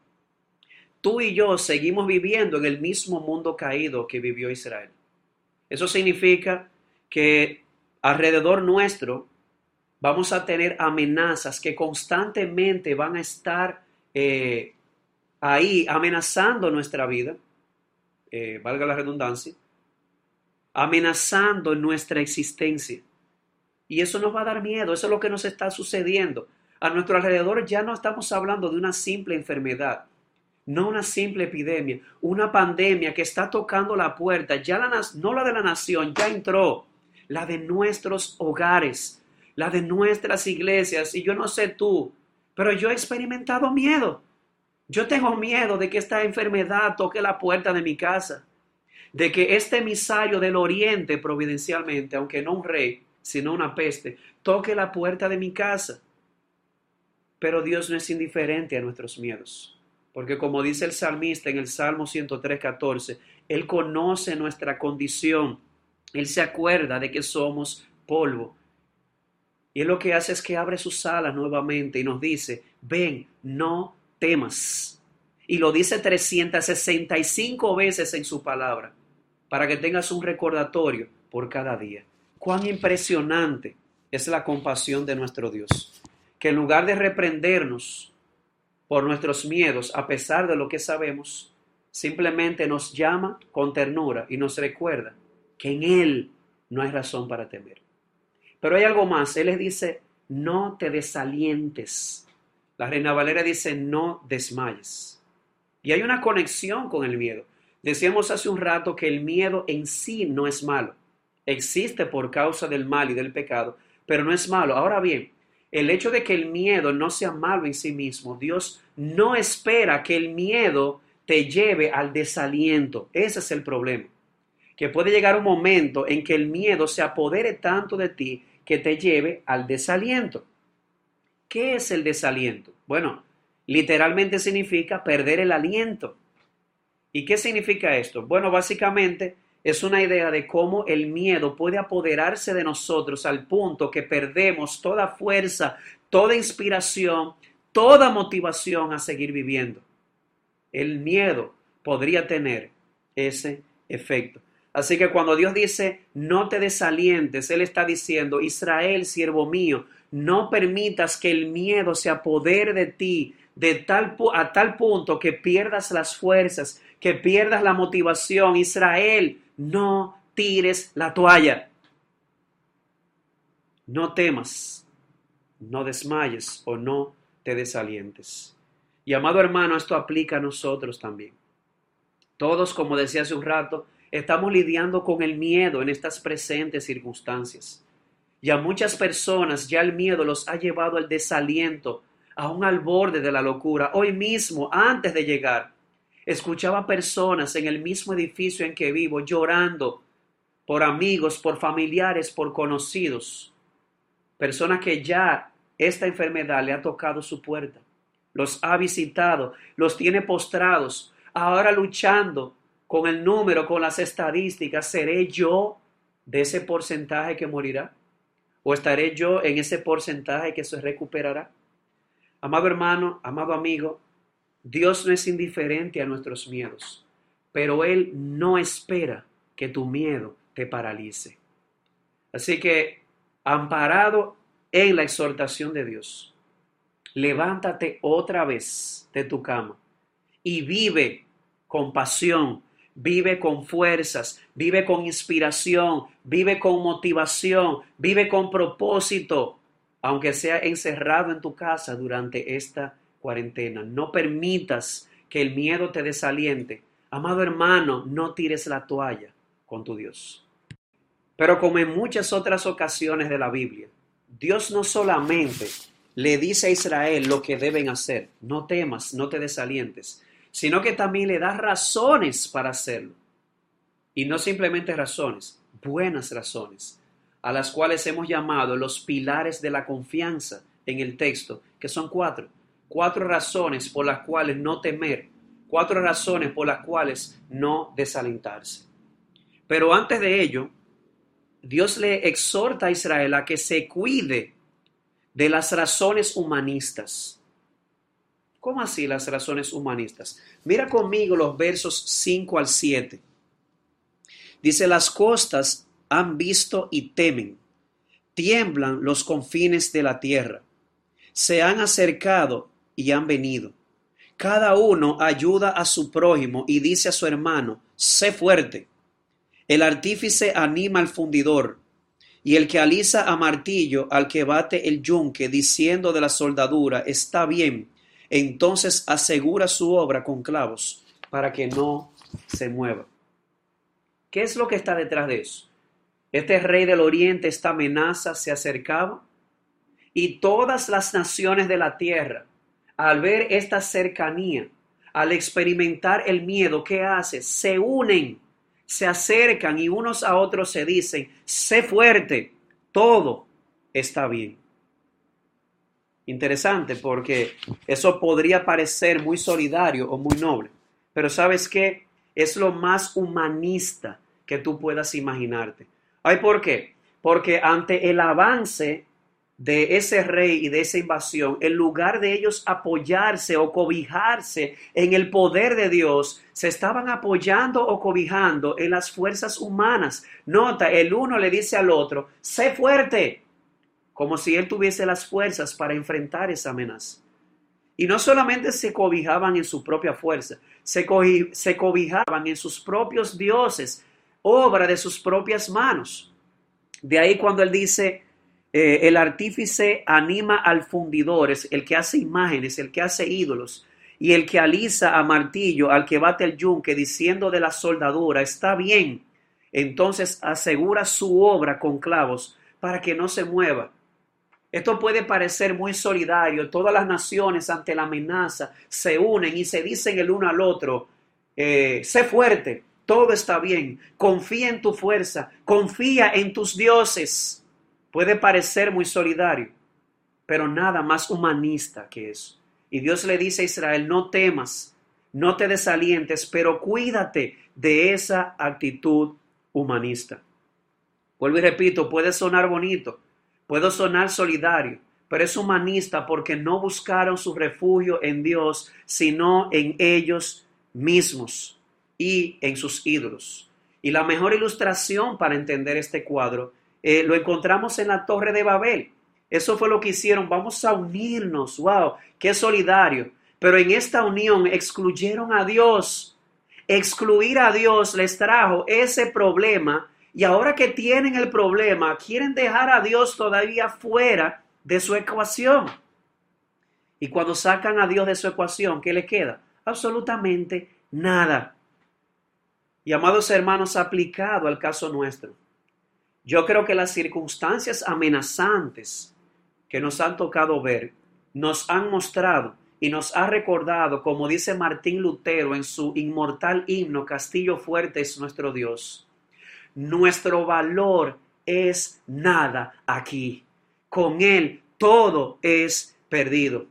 tú y yo seguimos viviendo en el mismo mundo caído que vivió Israel. Eso significa que alrededor nuestro vamos a tener amenazas que constantemente van a estar eh, ahí amenazando nuestra vida, eh, valga la redundancia, amenazando nuestra existencia. Y eso nos va a dar miedo, eso es lo que nos está sucediendo. A nuestro alrededor ya no estamos hablando de una simple enfermedad, no una simple epidemia, una pandemia que está tocando la puerta, ya la, no la de la nación, ya entró, la de nuestros hogares, la de nuestras iglesias. Y yo no sé tú, pero yo he experimentado miedo. Yo tengo miedo de que esta enfermedad toque la puerta de mi casa, de que este emisario del oriente providencialmente, aunque no un rey, sino una peste, toque la puerta de mi casa. Pero Dios no es indiferente a nuestros miedos. Porque como dice el salmista en el Salmo 103, 14, Él conoce nuestra condición. Él se acuerda de que somos polvo. Y Él lo que hace es que abre sus alas nuevamente y nos dice, ven, no temas. Y lo dice 365 veces en su palabra, para que tengas un recordatorio por cada día. Cuán impresionante es la compasión de nuestro Dios, que en lugar de reprendernos, por nuestros miedos, a pesar de lo que sabemos, simplemente nos llama con ternura y nos recuerda que en Él no hay razón para temer. Pero hay algo más, Él les dice, no te desalientes. La Reina Valera dice, no desmayes. Y hay una conexión con el miedo. Decíamos hace un rato que el miedo en sí no es malo. Existe por causa del mal y del pecado, pero no es malo. Ahora bien, el hecho de que el miedo no sea malo en sí mismo, Dios no espera que el miedo te lleve al desaliento. Ese es el problema. Que puede llegar un momento en que el miedo se apodere tanto de ti que te lleve al desaliento. ¿Qué es el desaliento? Bueno, literalmente significa perder el aliento. ¿Y qué significa esto? Bueno, básicamente es una idea de cómo el miedo puede apoderarse de nosotros al punto que perdemos toda fuerza, toda inspiración, toda motivación a seguir viviendo. El miedo podría tener ese efecto. Así que cuando Dios dice, no te desalientes, Él está diciendo, Israel, siervo mío, no permitas que el miedo se apodere de ti de tal, a tal punto que pierdas las fuerzas, que pierdas la motivación. Israel, no tires la toalla. No temas, no desmayes o no te desalientes. Y amado hermano, esto aplica a nosotros también. Todos, como decía hace un rato, estamos lidiando con el miedo en estas presentes circunstancias. Y a muchas personas ya el miedo los ha llevado al desaliento, aún al borde de la locura. Hoy mismo, antes de llegar, Escuchaba personas en el mismo edificio en que vivo llorando por amigos, por familiares, por conocidos. Personas que ya esta enfermedad le ha tocado su puerta. Los ha visitado, los tiene postrados, ahora luchando con el número, con las estadísticas. ¿Seré yo de ese porcentaje que morirá? ¿O estaré yo en ese porcentaje que se recuperará? Amado hermano, amado amigo, Dios no es indiferente a nuestros miedos, pero Él no espera que tu miedo te paralice. Así que, amparado en la exhortación de Dios, levántate otra vez de tu cama y vive con pasión, vive con fuerzas, vive con inspiración, vive con motivación, vive con propósito, aunque sea encerrado en tu casa durante esta cuarentena. No permitas que el miedo te desaliente. Amado hermano, no tires la toalla con tu Dios. Pero como en muchas otras ocasiones de la Biblia, Dios no solamente le dice a Israel lo que deben hacer, no temas, no te desalientes, sino que también le da razones para hacerlo. Y no simplemente razones, buenas razones, a las cuales hemos llamado los pilares de la confianza en el texto, que son cuatro. Cuatro razones por las cuales no temer, cuatro razones por las cuales no desalentarse. Pero antes de ello, Dios le exhorta a Israel a que se cuide de las razones humanistas. ¿Cómo así las razones humanistas? Mira conmigo los versos 5 al 7. Dice, las costas han visto y temen, tiemblan los confines de la tierra, se han acercado y han venido. Cada uno ayuda a su prójimo y dice a su hermano, sé fuerte. El artífice anima al fundidor, y el que alisa a martillo al que bate el yunque, diciendo de la soldadura, está bien, entonces asegura su obra con clavos para que no se mueva. ¿Qué es lo que está detrás de eso? Este rey del oriente, esta amenaza se acercaba y todas las naciones de la tierra, al ver esta cercanía, al experimentar el miedo, ¿qué hace? Se unen, se acercan y unos a otros se dicen, sé fuerte, todo está bien. Interesante porque eso podría parecer muy solidario o muy noble, pero ¿sabes qué? Es lo más humanista que tú puedas imaginarte. ¿Ay por qué? Porque ante el avance de ese rey y de esa invasión, en lugar de ellos apoyarse o cobijarse en el poder de Dios, se estaban apoyando o cobijando en las fuerzas humanas. Nota, el uno le dice al otro, sé fuerte, como si él tuviese las fuerzas para enfrentar esa amenaza. Y no solamente se cobijaban en su propia fuerza, se, cobijaban en sus propios dioses, obra de sus propias manos. De ahí cuando él dice, eh, el artífice anima al fundidor, es el que hace imágenes, el que hace ídolos, y el que alisa a martillo, al que bate el yunque, diciendo de la soldadura, está bien, entonces asegura su obra con clavos para que no se mueva. Esto puede parecer muy solidario. Todas las naciones ante la amenaza se unen y se dicen el uno al otro, eh, sé fuerte, todo está bien, confía en tu fuerza, confía en tus dioses. Puede parecer muy solidario, pero nada más humanista que eso. Y Dios le dice a Israel, no temas, no te desalientes, pero cuídate de esa actitud humanista. Vuelvo y repito, puede sonar bonito, Puedo sonar solidario, pero es humanista porque no buscaron su refugio en Dios, sino en ellos mismos y en sus ídolos. Y la mejor ilustración para entender este cuadro eh, lo encontramos en la Torre de Babel. Eso fue lo que hicieron. Vamos a unirnos. ¡Wow! ¡Qué solidario! Pero en esta unión excluyeron a Dios. Excluir a Dios les trajo ese problema y ahora que tienen el problema, quieren dejar a Dios todavía fuera de su ecuación. Y cuando sacan a Dios de su ecuación, ¿qué le queda? Absolutamente nada. Y amados hermanos, aplicado al caso nuestro, yo creo que las circunstancias amenazantes que nos han tocado ver nos han mostrado y nos ha recordado, como dice Martín Lutero en su inmortal himno, Castillo Fuerte es nuestro Dios. Nuestro valor es nada aquí. Con Él todo es perdido.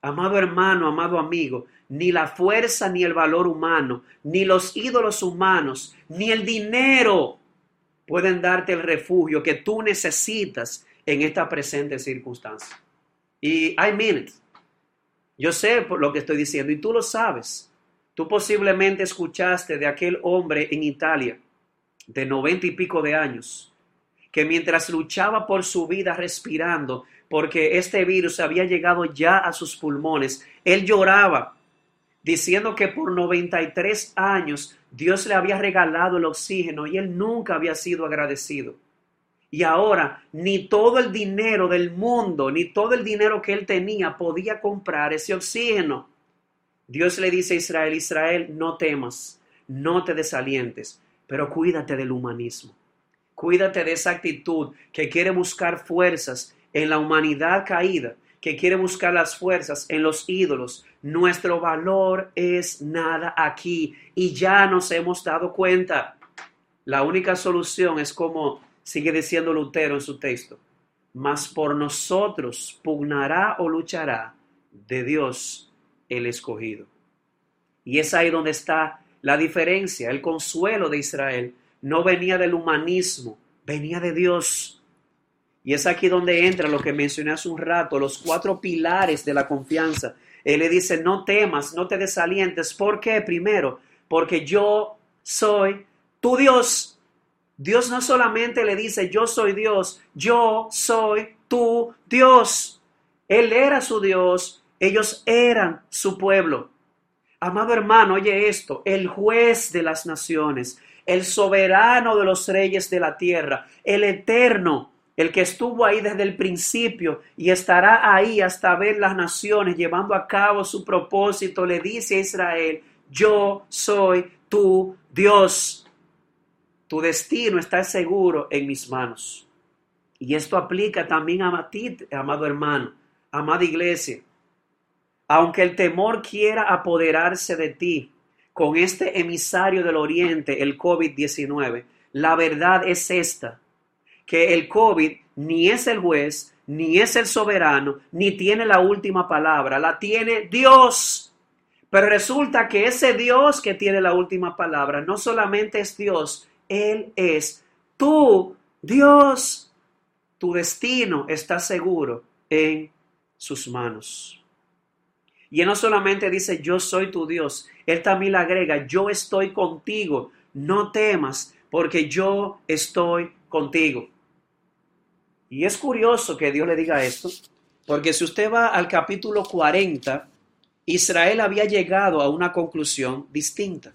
Amado hermano, amado amigo, ni la fuerza ni el valor humano, ni los ídolos humanos, ni el dinero pueden darte el refugio que tú necesitas en esta presente circunstancia. Y I mean it. Yo sé por lo que estoy diciendo y tú lo sabes. Tú posiblemente escuchaste de aquel hombre en Italia de noventa y pico de años que mientras luchaba por su vida respirando, porque este virus había llegado ya a sus pulmones, él lloraba diciendo que por 93 años Dios le había regalado el oxígeno y él nunca había sido agradecido. Y ahora ni todo el dinero del mundo, ni todo el dinero que él tenía podía comprar ese oxígeno. Dios le dice a Israel, Israel, no temas, no te desalientes, pero cuídate del humanismo. Cuídate de esa actitud que quiere buscar fuerzas en la humanidad caída, que quiere buscar las fuerzas en los ídolos. Nuestro valor es nada aquí y ya nos hemos dado cuenta. La única solución es como sigue diciendo Lutero en su texto, mas por nosotros pugnará o luchará de Dios el escogido. Y es ahí donde está la diferencia. El consuelo de Israel no venía del humanismo, venía de Dios. Y es aquí donde entra lo que mencioné hace un rato, los cuatro pilares de la confianza. Él le dice, no temas, no te desalientes. ¿Por qué? Primero, porque yo soy tu Dios. Dios no solamente le dice, yo soy Dios, yo soy tu Dios. Él era su Dios, ellos eran su pueblo. Amado hermano, oye esto, el juez de las naciones, el soberano de los reyes de la tierra, el eterno, el que estuvo ahí desde el principio y estará ahí hasta ver las naciones llevando a cabo su propósito, le dice a Israel, yo soy tu Dios. Tu destino está seguro en mis manos. Y esto aplica también a ti, amado hermano, amada iglesia. Aunque el temor quiera apoderarse de ti con este emisario del Oriente, el COVID-19, la verdad es esta que el COVID ni es el juez, ni es el soberano, ni tiene la última palabra, la tiene Dios. Pero resulta que ese Dios que tiene la última palabra no solamente es Dios, Él es tu Dios. Tu destino está seguro en sus manos. Y Él no solamente dice yo soy tu Dios, Él también le agrega yo estoy contigo, no temas porque yo estoy contigo. Y es curioso que Dios le diga esto, porque si usted va al capítulo 40, Israel había llegado a una conclusión distinta.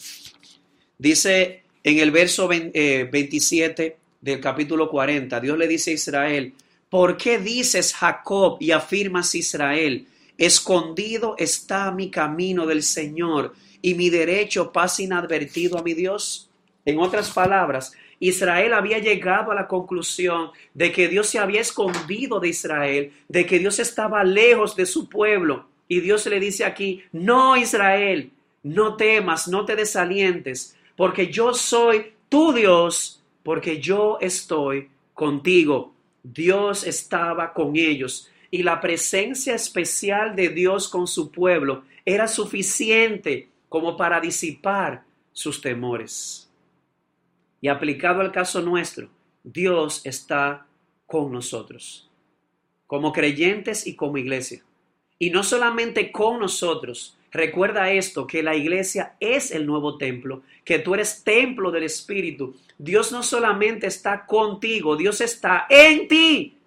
Dice en el verso 27 eh, del capítulo 40, Dios le dice a Israel, ¿por qué dices Jacob y afirmas Israel? Escondido está mi camino del Señor y mi derecho pasa inadvertido a mi Dios. En otras palabras, Israel había llegado a la conclusión de que Dios se había escondido de Israel, de que Dios estaba lejos de su pueblo. Y Dios le dice aquí, no Israel, no temas, no te desalientes, porque yo soy tu Dios, porque yo estoy contigo. Dios estaba con ellos y la presencia especial de Dios con su pueblo era suficiente como para disipar sus temores. Y aplicado al caso nuestro, Dios está con nosotros, como creyentes y como iglesia. Y no solamente con nosotros, recuerda esto, que la iglesia es el nuevo templo, que tú eres templo del Espíritu. Dios no solamente está contigo, Dios está en ti.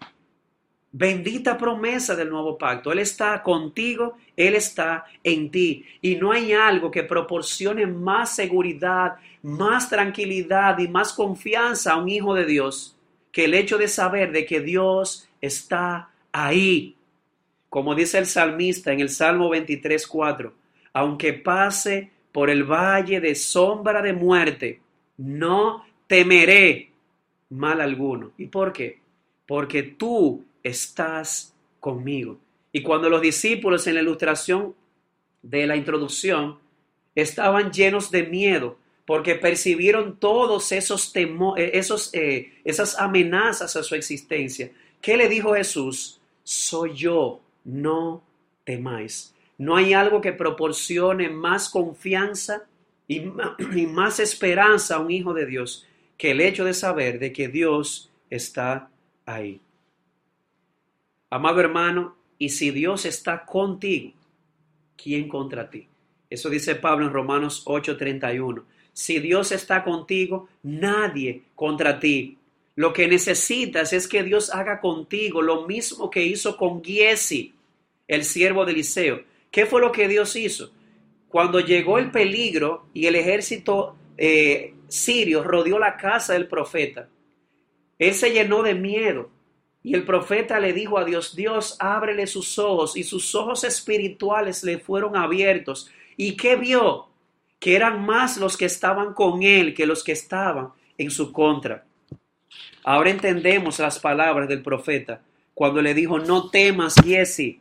Bendita promesa del nuevo pacto. Él está contigo, Él está en ti. Y no hay algo que proporcione más seguridad, más tranquilidad y más confianza a un hijo de Dios que el hecho de saber de que Dios está ahí. Como dice el salmista en el Salmo 23, 4, aunque pase por el valle de sombra de muerte, no temeré mal alguno. ¿Y por qué? Porque tú estás conmigo. Y cuando los discípulos en la ilustración de la introducción estaban llenos de miedo porque percibieron todos esos temores, esos, eh, esas amenazas a su existencia. ¿Qué le dijo Jesús? Soy yo, no temáis. No hay algo que proporcione más confianza y más esperanza a un hijo de Dios que el hecho de saber de que Dios está ahí. Amado hermano, y si Dios está contigo, ¿quién contra ti? Eso dice Pablo en Romanos 8:31. Si Dios está contigo, nadie contra ti. Lo que necesitas es que Dios haga contigo lo mismo que hizo con Giesi, el siervo de Eliseo. ¿Qué fue lo que Dios hizo? Cuando llegó el peligro y el ejército eh, sirio rodeó la casa del profeta, él se llenó de miedo y el profeta le dijo a Dios, Dios, ábrele sus ojos y sus ojos espirituales le fueron abiertos. ¿Y qué vio? Que eran más los que estaban con él que los que estaban en su contra. Ahora entendemos las palabras del profeta cuando le dijo, no temas, Jesse,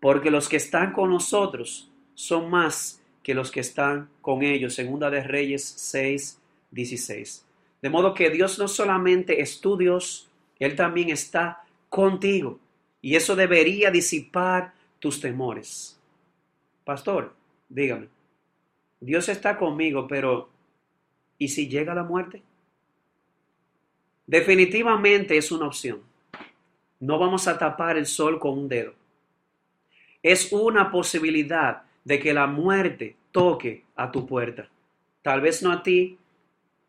porque los que están con nosotros son más que los que están con ellos. Segunda de Reyes 6, 16. De modo que Dios no solamente es tu Dios, Él también está contigo. Y eso debería disipar tus temores. Pastor, dígame, Dios está conmigo, pero ¿y si llega la muerte? Definitivamente es una opción. No vamos a tapar el sol con un dedo. Es una posibilidad de que la muerte toque a tu puerta. Tal vez no a ti,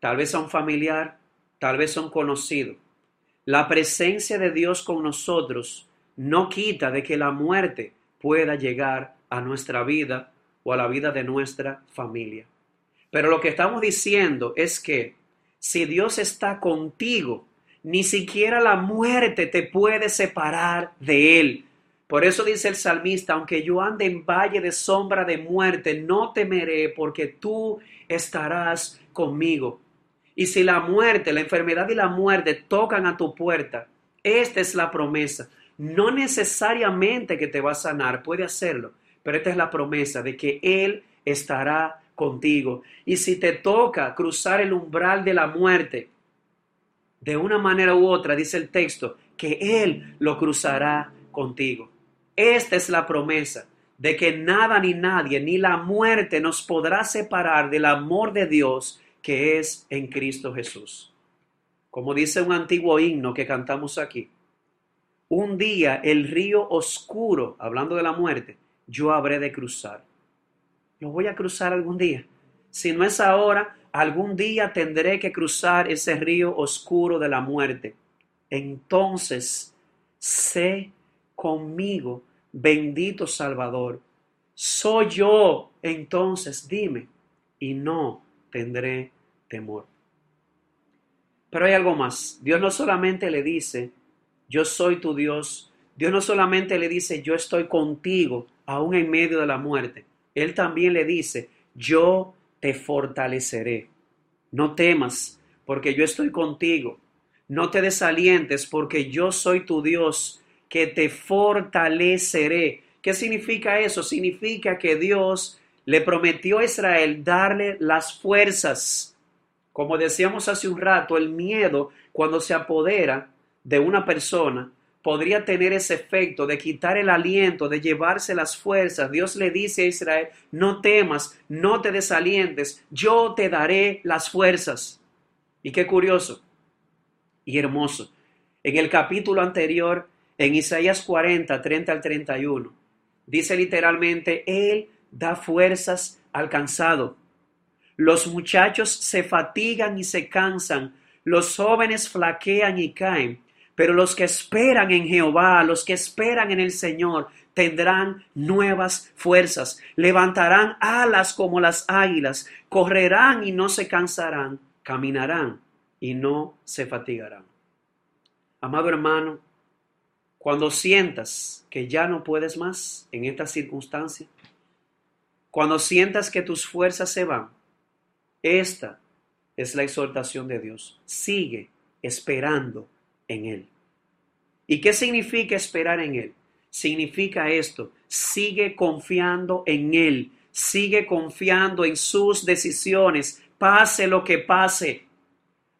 tal vez a un familiar, tal vez a un conocido. La presencia de Dios con nosotros no quita de que la muerte pueda llegar a nuestra vida o a la vida de nuestra familia. Pero lo que estamos diciendo es que si Dios está contigo, ni siquiera la muerte te puede separar de Él. Por eso dice el salmista, aunque yo ande en valle de sombra de muerte, no temeré porque tú estarás conmigo. Y si la muerte, la enfermedad y la muerte tocan a tu puerta, esta es la promesa. No necesariamente que te va a sanar, puede hacerlo, pero esta es la promesa de que Él estará contigo. Y si te toca cruzar el umbral de la muerte, de una manera u otra, dice el texto, que Él lo cruzará contigo. Esta es la promesa de que nada ni nadie, ni la muerte nos podrá separar del amor de Dios que es en Cristo Jesús. Como dice un antiguo himno que cantamos aquí, un día el río oscuro, hablando de la muerte, yo habré de cruzar. Lo voy a cruzar algún día. Si no es ahora, algún día tendré que cruzar ese río oscuro de la muerte. Entonces, sé conmigo, bendito Salvador. Soy yo, entonces dime, y no tendré temor. Pero hay algo más. Dios no solamente le dice, yo soy tu Dios. Dios no solamente le dice, yo estoy contigo, aún en medio de la muerte. Él también le dice, yo te fortaleceré. No temas, porque yo estoy contigo. No te desalientes, porque yo soy tu Dios, que te fortaleceré. ¿Qué significa eso? Significa que Dios le prometió a Israel darle las fuerzas. Como decíamos hace un rato, el miedo cuando se apodera de una persona podría tener ese efecto de quitar el aliento, de llevarse las fuerzas. Dios le dice a Israel, no temas, no te desalientes, yo te daré las fuerzas. Y qué curioso y hermoso. En el capítulo anterior, en Isaías 40, 30 al 31, dice literalmente, Él da fuerzas al cansado. Los muchachos se fatigan y se cansan, los jóvenes flaquean y caen pero los que esperan en Jehová, los que esperan en el Señor, tendrán nuevas fuerzas, levantarán alas como las águilas, correrán y no se cansarán, caminarán y no se fatigarán. Amado hermano, cuando sientas que ya no puedes más en esta circunstancia, cuando sientas que tus fuerzas se van, esta es la exhortación de Dios. Sigue esperando en Él. ¿Y qué significa esperar en Él? significa esto, sigue confiando en Él, sigue confiando en sus decisiones, pase lo que pase.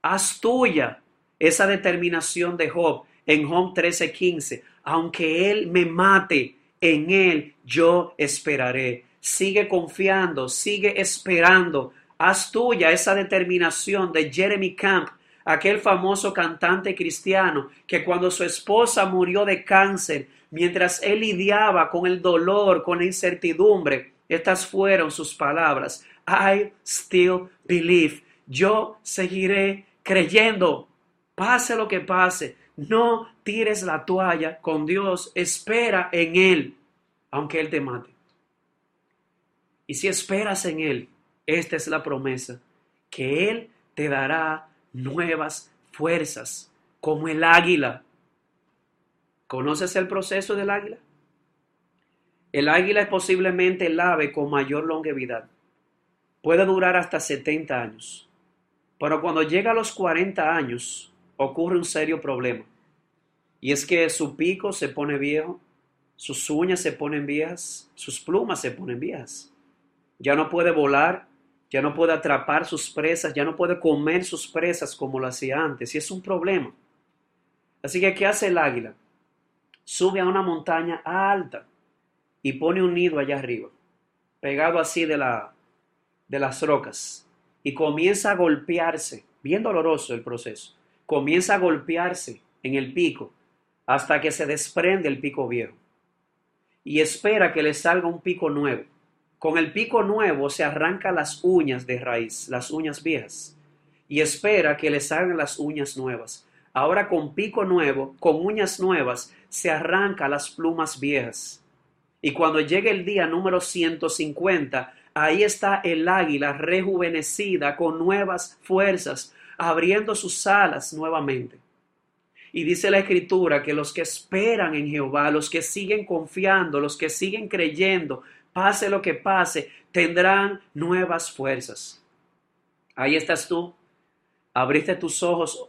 Haz tuya esa determinación de Job en Job 13:15. Aunque Él me mate, en Él yo esperaré. Sigue confiando, sigue esperando. Haz tuya esa determinación de Jeremy Camp, aquel famoso cantante cristiano que cuando su esposa murió de cáncer, mientras él lidiaba con el dolor, con la incertidumbre, estas fueron sus palabras. I still believe. Yo seguiré creyendo. Pase lo que pase. No tires la toalla con Dios. Espera en Él, aunque Él te mate. Y si esperas en Él, esta es la promesa, que Él te dará nuevas fuerzas, como el águila. ¿Conoces el proceso del águila? El águila es posiblemente el ave con mayor longevidad. Puede durar hasta 70 años. Pero cuando llega a los 40 años, ocurre un serio problema. Y es que su pico se pone viejo, sus uñas se ponen viejas, sus plumas se ponen viejas. Ya no puede volar, ya no puede atrapar sus presas, ya no puede comer sus presas como lo hacía antes, y es un problema. Así que, ¿qué hace el águila? Sube a una montaña alta y pone un nido allá arriba, pegado así de, la, de las rocas, y comienza a golpearse, bien doloroso el proceso, comienza a golpearse en el pico hasta que se desprende el pico viejo y espera que le salga un pico nuevo. Con el pico nuevo se arranca las uñas de raíz, las uñas viejas, y espera que le salgan las uñas nuevas. Ahora con pico nuevo, con uñas nuevas, se arranca las plumas viejas. Y cuando llegue el día número 150, ahí está el águila rejuvenecida con nuevas fuerzas, abriendo sus alas nuevamente. Y dice la escritura que los que esperan en Jehová, los que siguen confiando, los que siguen creyendo, pase lo que pase, tendrán nuevas fuerzas. Ahí estás tú, abriste tus ojos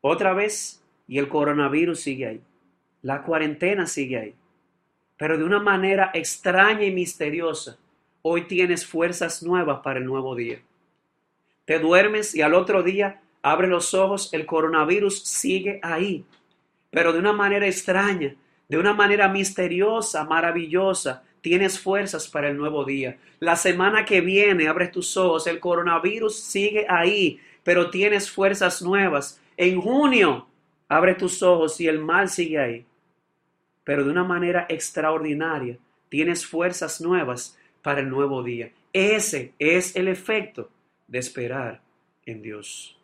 otra vez y el coronavirus sigue ahí. La cuarentena sigue ahí. Pero de una manera extraña y misteriosa, hoy tienes fuerzas nuevas para el nuevo día. Te duermes y al otro día abres los ojos, el coronavirus sigue ahí. Pero de una manera extraña, de una manera misteriosa, maravillosa, tienes fuerzas para el nuevo día. La semana que viene abres tus ojos, el coronavirus sigue ahí, pero tienes fuerzas nuevas. En junio abres tus ojos y el mal sigue ahí. Pero de una manera extraordinaria tienes fuerzas nuevas para el nuevo día. Ese es el efecto de esperar en Dios.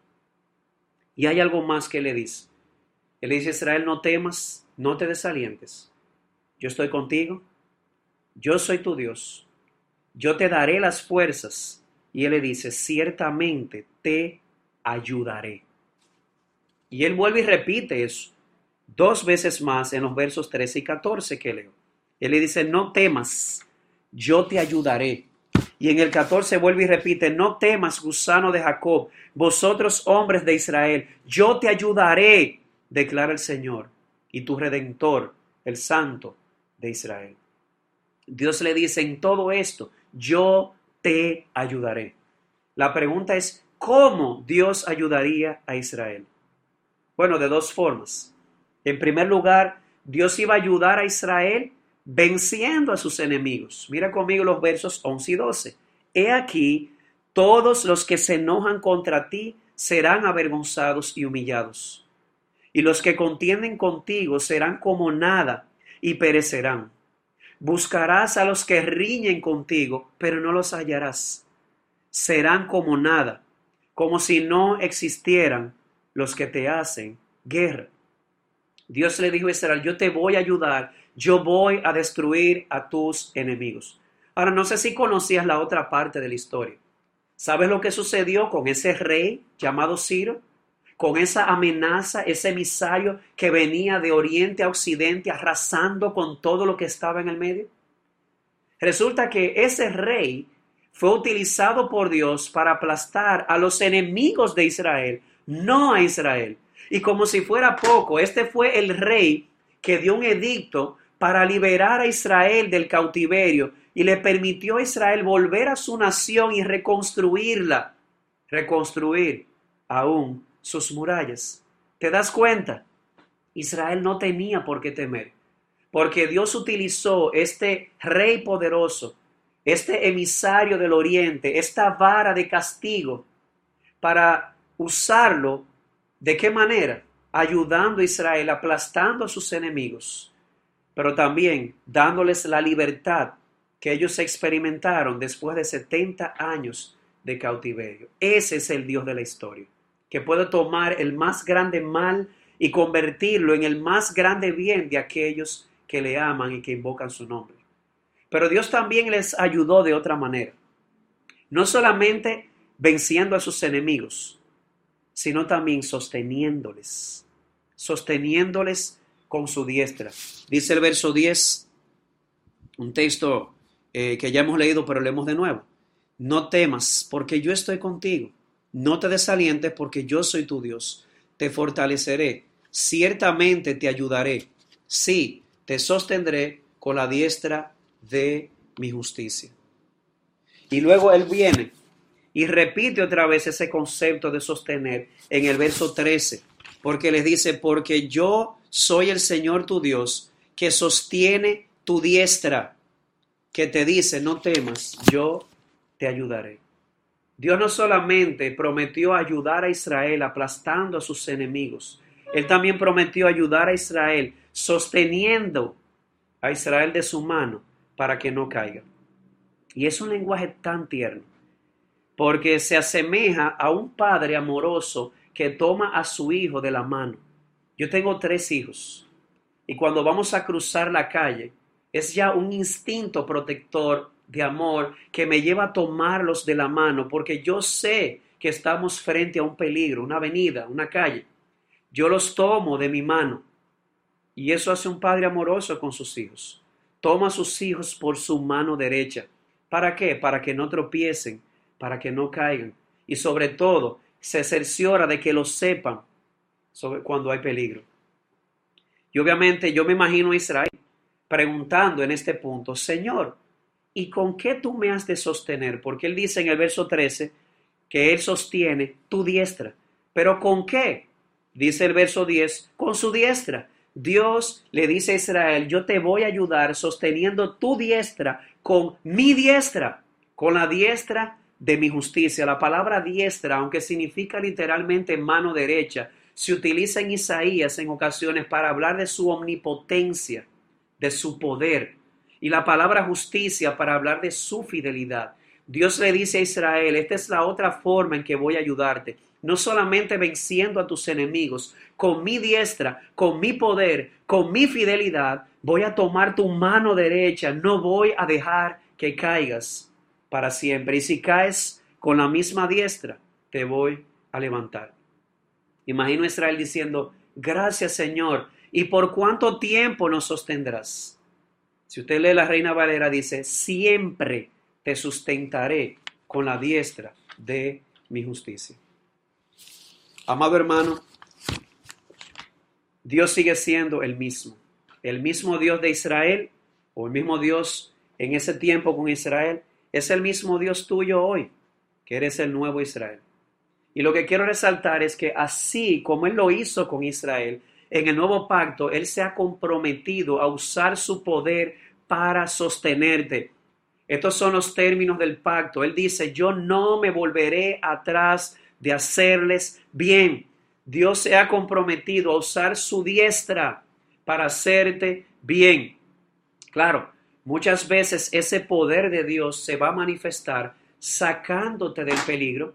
Y hay algo más que le dice. Él dice, Israel, no temas, no te desalientes. Yo estoy contigo, yo soy tu Dios, yo te daré las fuerzas. Y él le dice, ciertamente te ayudaré. Y él vuelve y repite eso dos veces más en los versos 13 y 14 que leo. Él le dice, no temas, yo te ayudaré. Y en el 14 vuelve y repite, no temas, gusano de Jacob, vosotros hombres de Israel, yo te ayudaré, declara el Señor, y tu redentor, el Santo de Israel. Dios le dice en todo esto, yo te ayudaré. La pregunta es, ¿cómo Dios ayudaría a Israel? Bueno, de dos formas. En primer lugar, Dios iba a ayudar a Israel venciendo a sus enemigos. Mira conmigo los versos 11 y 12. He aquí, todos los que se enojan contra ti serán avergonzados y humillados. Y los que contienden contigo serán como nada y perecerán. Buscarás a los que riñen contigo, pero no los hallarás. Serán como nada, como si no existieran los que te hacen guerra. Dios le dijo a Israel, yo te voy a ayudar, yo voy a destruir a tus enemigos. Ahora, no sé si conocías la otra parte de la historia. ¿Sabes lo que sucedió con ese rey llamado Ciro? Con esa amenaza, ese emisario que venía de oriente a occidente arrasando con todo lo que estaba en el medio? Resulta que ese rey fue utilizado por Dios para aplastar a los enemigos de Israel, no a Israel. Y como si fuera poco, este fue el rey que dio un edicto para liberar a Israel del cautiverio y le permitió a Israel volver a su nación y reconstruirla, reconstruir aún sus murallas. ¿Te das cuenta? Israel no tenía por qué temer, porque Dios utilizó este rey poderoso, este emisario del oriente, esta vara de castigo, para usarlo. ¿De qué manera? Ayudando a Israel, aplastando a sus enemigos, pero también dándoles la libertad que ellos experimentaron después de 70 años de cautiverio. Ese es el Dios de la historia, que puede tomar el más grande mal y convertirlo en el más grande bien de aquellos que le aman y que invocan su nombre. Pero Dios también les ayudó de otra manera. No solamente venciendo a sus enemigos, sino también sosteniéndoles, sosteniéndoles con su diestra. Dice el verso 10, un texto eh, que ya hemos leído, pero leemos de nuevo. No temas, porque yo estoy contigo. No te desalientes, porque yo soy tu Dios. Te fortaleceré. Ciertamente te ayudaré. Sí, te sostendré con la diestra de mi justicia. Y luego él viene y repite otra vez ese concepto de sostener en el verso 13, porque les dice, porque yo soy el Señor tu Dios, que sostiene tu diestra, que te dice, no temas, yo te ayudaré. Dios no solamente prometió ayudar a Israel aplastando a sus enemigos, Él también prometió ayudar a Israel sosteniendo a Israel de su mano para que no caiga. Y es un lenguaje tan tierno, porque se asemeja a un padre amoroso que toma a su hijo de la mano. Yo tengo tres hijos y cuando vamos a cruzar la calle es ya un instinto protector de amor que me lleva a tomarlos de la mano porque yo sé que estamos frente a un peligro, una avenida, una calle. Yo los tomo de mi mano y eso hace un padre amoroso con sus hijos. Toma a sus hijos por su mano derecha. ¿Para qué? Para que no tropiecen, para que no caigan. Y sobre todo, se cerciora de que lo sepan sobre cuando hay peligro. Y obviamente yo me imagino a Israel preguntando en este punto, Señor, ¿y con qué tú me has de sostener? Porque él dice en el verso 13 que él sostiene tu diestra. ¿Pero con qué? Dice el verso 10, con su diestra. Dios le dice a Israel, yo te voy a ayudar sosteniendo tu diestra con mi diestra, con la diestra de mi justicia. La palabra diestra, aunque significa literalmente mano derecha, se utiliza en Isaías en ocasiones para hablar de su omnipotencia, de su poder, y la palabra justicia para hablar de su fidelidad. Dios le dice a Israel, esta es la otra forma en que voy a ayudarte no solamente venciendo a tus enemigos, con mi diestra, con mi poder, con mi fidelidad, voy a tomar tu mano derecha, no voy a dejar que caigas para siempre. Y si caes con la misma diestra, te voy a levantar. Imagino a Israel diciendo, gracias Señor, ¿y por cuánto tiempo nos sostendrás? Si usted lee la Reina Valera, dice, siempre te sustentaré con la diestra de mi justicia. Amado hermano, Dios sigue siendo el mismo. El mismo Dios de Israel, o el mismo Dios en ese tiempo con Israel, es el mismo Dios tuyo hoy, que eres el nuevo Israel. Y lo que quiero resaltar es que así como Él lo hizo con Israel, en el nuevo pacto, Él se ha comprometido a usar su poder para sostenerte. Estos son los términos del pacto. Él dice, yo no me volveré atrás de hacerles bien. Dios se ha comprometido a usar su diestra para hacerte bien. Claro, muchas veces ese poder de Dios se va a manifestar sacándote del peligro,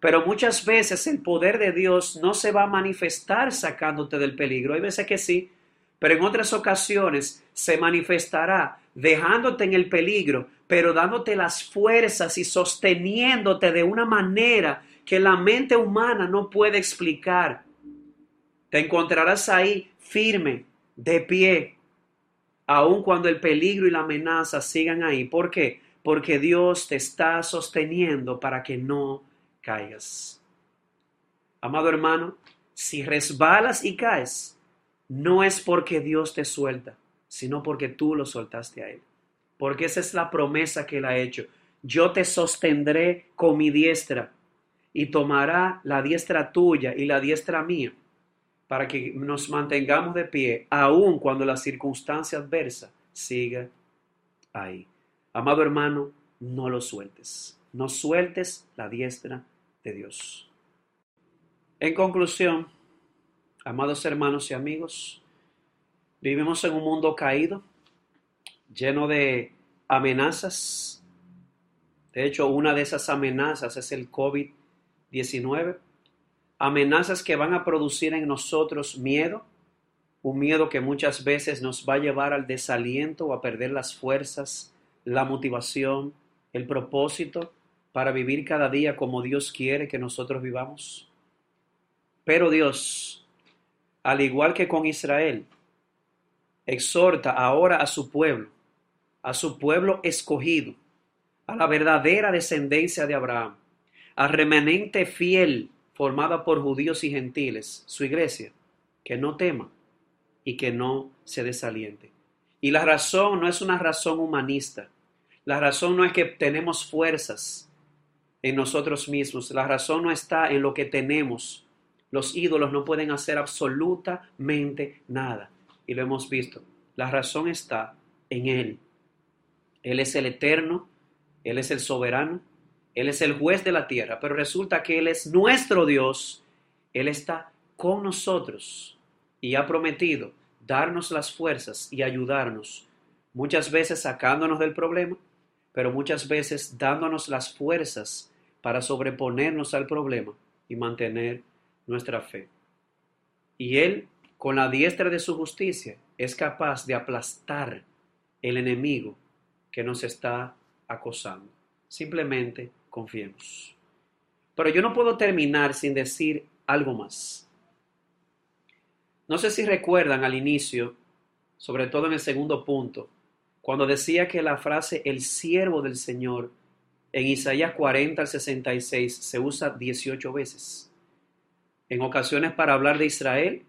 pero muchas veces el poder de Dios no se va a manifestar sacándote del peligro. Hay veces que sí, pero en otras ocasiones se manifestará dejándote en el peligro, pero dándote las fuerzas y sosteniéndote de una manera que la mente humana no puede explicar. Te encontrarás ahí firme, de pie, aun cuando el peligro y la amenaza sigan ahí. ¿Por qué? Porque Dios te está sosteniendo para que no caigas. Amado hermano, si resbalas y caes, no es porque Dios te suelta, sino porque tú lo soltaste a Él. Porque esa es la promesa que Él ha hecho. Yo te sostendré con mi diestra y tomará la diestra tuya y la diestra mía para que nos mantengamos de pie, aun cuando la circunstancia adversa siga ahí. Amado hermano, no lo sueltes. No sueltes la diestra de Dios. En conclusión, amados hermanos y amigos, vivimos en un mundo caído, lleno de amenazas. De hecho, una de esas amenazas es el COVID-19. Amenazas que van a producir en nosotros miedo, un miedo que muchas veces nos va a llevar al desaliento o a perder las fuerzas, la motivación, el propósito para vivir cada día como Dios quiere que nosotros vivamos. Pero Dios, al igual que con Israel, exhorta ahora a su pueblo, a su pueblo escogido, a la verdadera descendencia de Abraham, a remanente fiel formada por judíos y gentiles, su iglesia, que no tema y que no se desaliente. Y la razón no es una razón humanista. La razón no es que tenemos fuerzas en nosotros mismos. La razón no está en lo que tenemos. Los ídolos no pueden hacer absolutamente nada. Y lo hemos visto. La razón está en Él. Él es el eterno, Él es el soberano, Él es el juez de la tierra, pero resulta que Él es nuestro Dios, Él está con nosotros y ha prometido darnos las fuerzas y ayudarnos, muchas veces sacándonos del problema, pero muchas veces dándonos las fuerzas para sobreponernos al problema y mantener nuestra fe. Y Él, con la diestra de su justicia, es capaz de aplastar el enemigo que nos está acosando. Simplemente confiemos. Pero yo no puedo terminar sin decir algo más. No sé si recuerdan al inicio, sobre todo en el segundo punto, cuando decía que la frase el siervo del Señor en Isaías 40 al 66 se usa 18 veces. En ocasiones para hablar de Israel,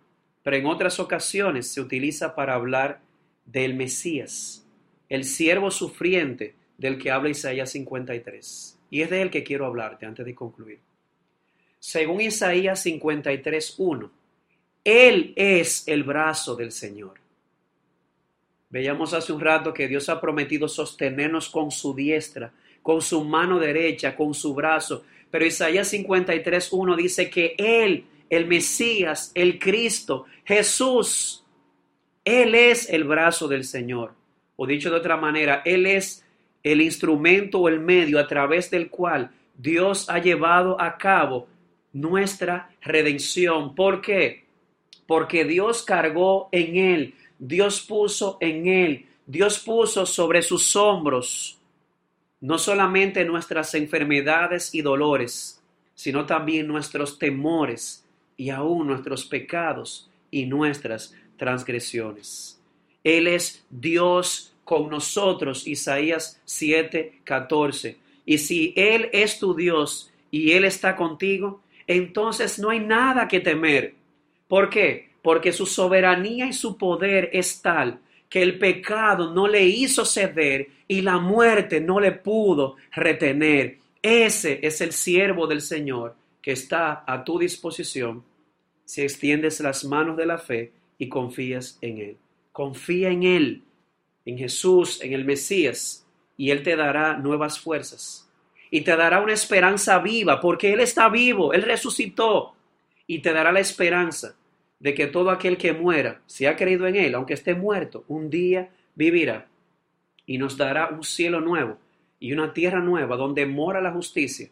pero en otras ocasiones se utiliza para hablar del Mesías, el siervo sufriente del que habla Isaías 53. Y es de él que quiero hablarte antes de concluir. Según Isaías 53.1, Él es el brazo del Señor. Veíamos hace un rato que Dios ha prometido sostenernos con su diestra con su mano derecha, con su brazo. Pero Isaías 53.1 dice que Él, el Mesías, el Cristo, Jesús, Él es el brazo del Señor. O dicho de otra manera, Él es el instrumento o el medio a través del cual Dios ha llevado a cabo nuestra redención. ¿Por qué? Porque Dios cargó en Él, Dios puso en Él, Dios puso sobre sus hombros no solamente nuestras enfermedades y dolores, sino también nuestros temores y aún nuestros pecados y nuestras transgresiones. Él es Dios con nosotros, Isaías 7:14. Y si Él es tu Dios y Él está contigo, entonces no hay nada que temer. ¿Por qué? Porque su soberanía y su poder es tal que el pecado no le hizo ceder y la muerte no le pudo retener. Ese es el siervo del Señor que está a tu disposición si extiendes las manos de la fe y confías en Él. Confía en Él, en Jesús, en el Mesías, y Él te dará nuevas fuerzas y te dará una esperanza viva, porque Él está vivo, Él resucitó y te dará la esperanza de que todo aquel que muera, si ha creído en Él, aunque esté muerto, un día vivirá y nos dará un cielo nuevo y una tierra nueva donde mora la justicia,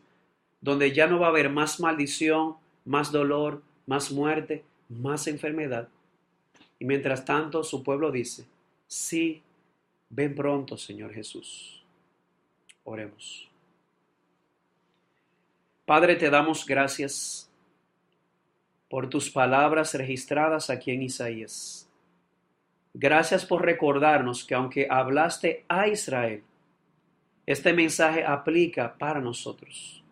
donde ya no va a haber más maldición, más dolor, más muerte, más enfermedad. Y mientras tanto su pueblo dice, sí, ven pronto, Señor Jesús. Oremos. Padre, te damos gracias por tus palabras registradas aquí en Isaías. Gracias por recordarnos que aunque hablaste a Israel, este mensaje aplica para nosotros.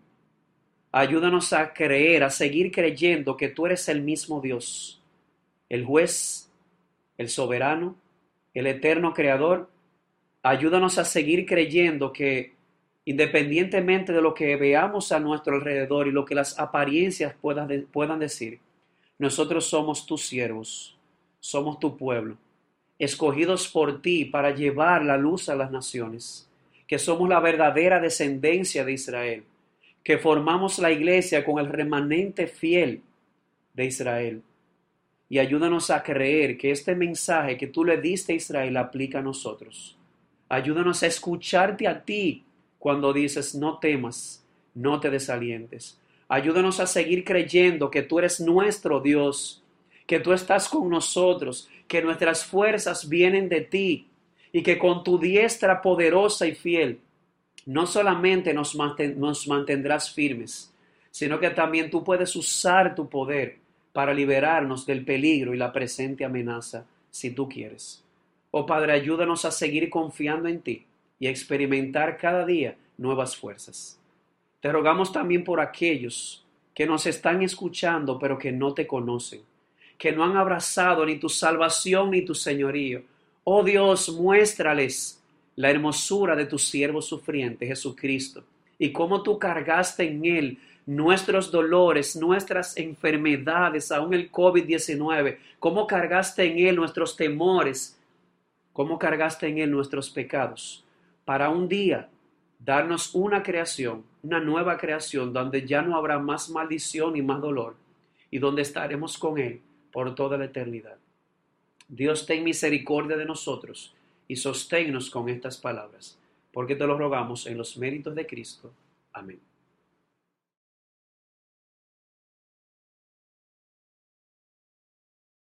Ayúdanos a creer, a seguir creyendo que tú eres el mismo Dios, el juez, el soberano, el eterno Creador, ayúdanos a seguir creyendo que independientemente de lo que veamos a nuestro alrededor y lo que las apariencias puedan, puedan decir, nosotros somos tus siervos, somos tu pueblo, escogidos por ti para llevar la luz a las naciones, que somos la verdadera descendencia de Israel, que formamos la iglesia con el remanente fiel de Israel. Y ayúdanos a creer que este mensaje que tú le diste a Israel aplica a nosotros. Ayúdanos a escucharte a ti cuando dices no temas, no te desalientes. Ayúdanos a seguir creyendo que tú eres nuestro Dios, que tú estás con nosotros, que nuestras fuerzas vienen de ti y que con tu diestra poderosa y fiel no solamente nos, mantendrás firmes, sino que también tú puedes usar tu poder para liberarnos del peligro y la presente amenaza, si tú quieres. Oh Padre, ayúdanos a seguir confiando en ti y experimentar cada día nuevas fuerzas. Te rogamos también por aquellos que nos están escuchando pero que no te conocen, que no han abrazado ni tu salvación ni tu señorío. Oh Dios, muéstrales la hermosura de tu siervo sufriente, Jesucristo, y cómo tú cargaste en él nuestros dolores, nuestras enfermedades, aún el COVID-19, cómo cargaste en él nuestros temores, cómo cargaste en él nuestros pecados, para un día darnos una creación, una nueva creación, donde ya no habrá más maldición y más dolor, y donde estaremos con Él por toda la eternidad. Dios ten misericordia de nosotros y sosténnos con estas palabras, porque te lo rogamos en los méritos de Cristo. Amén.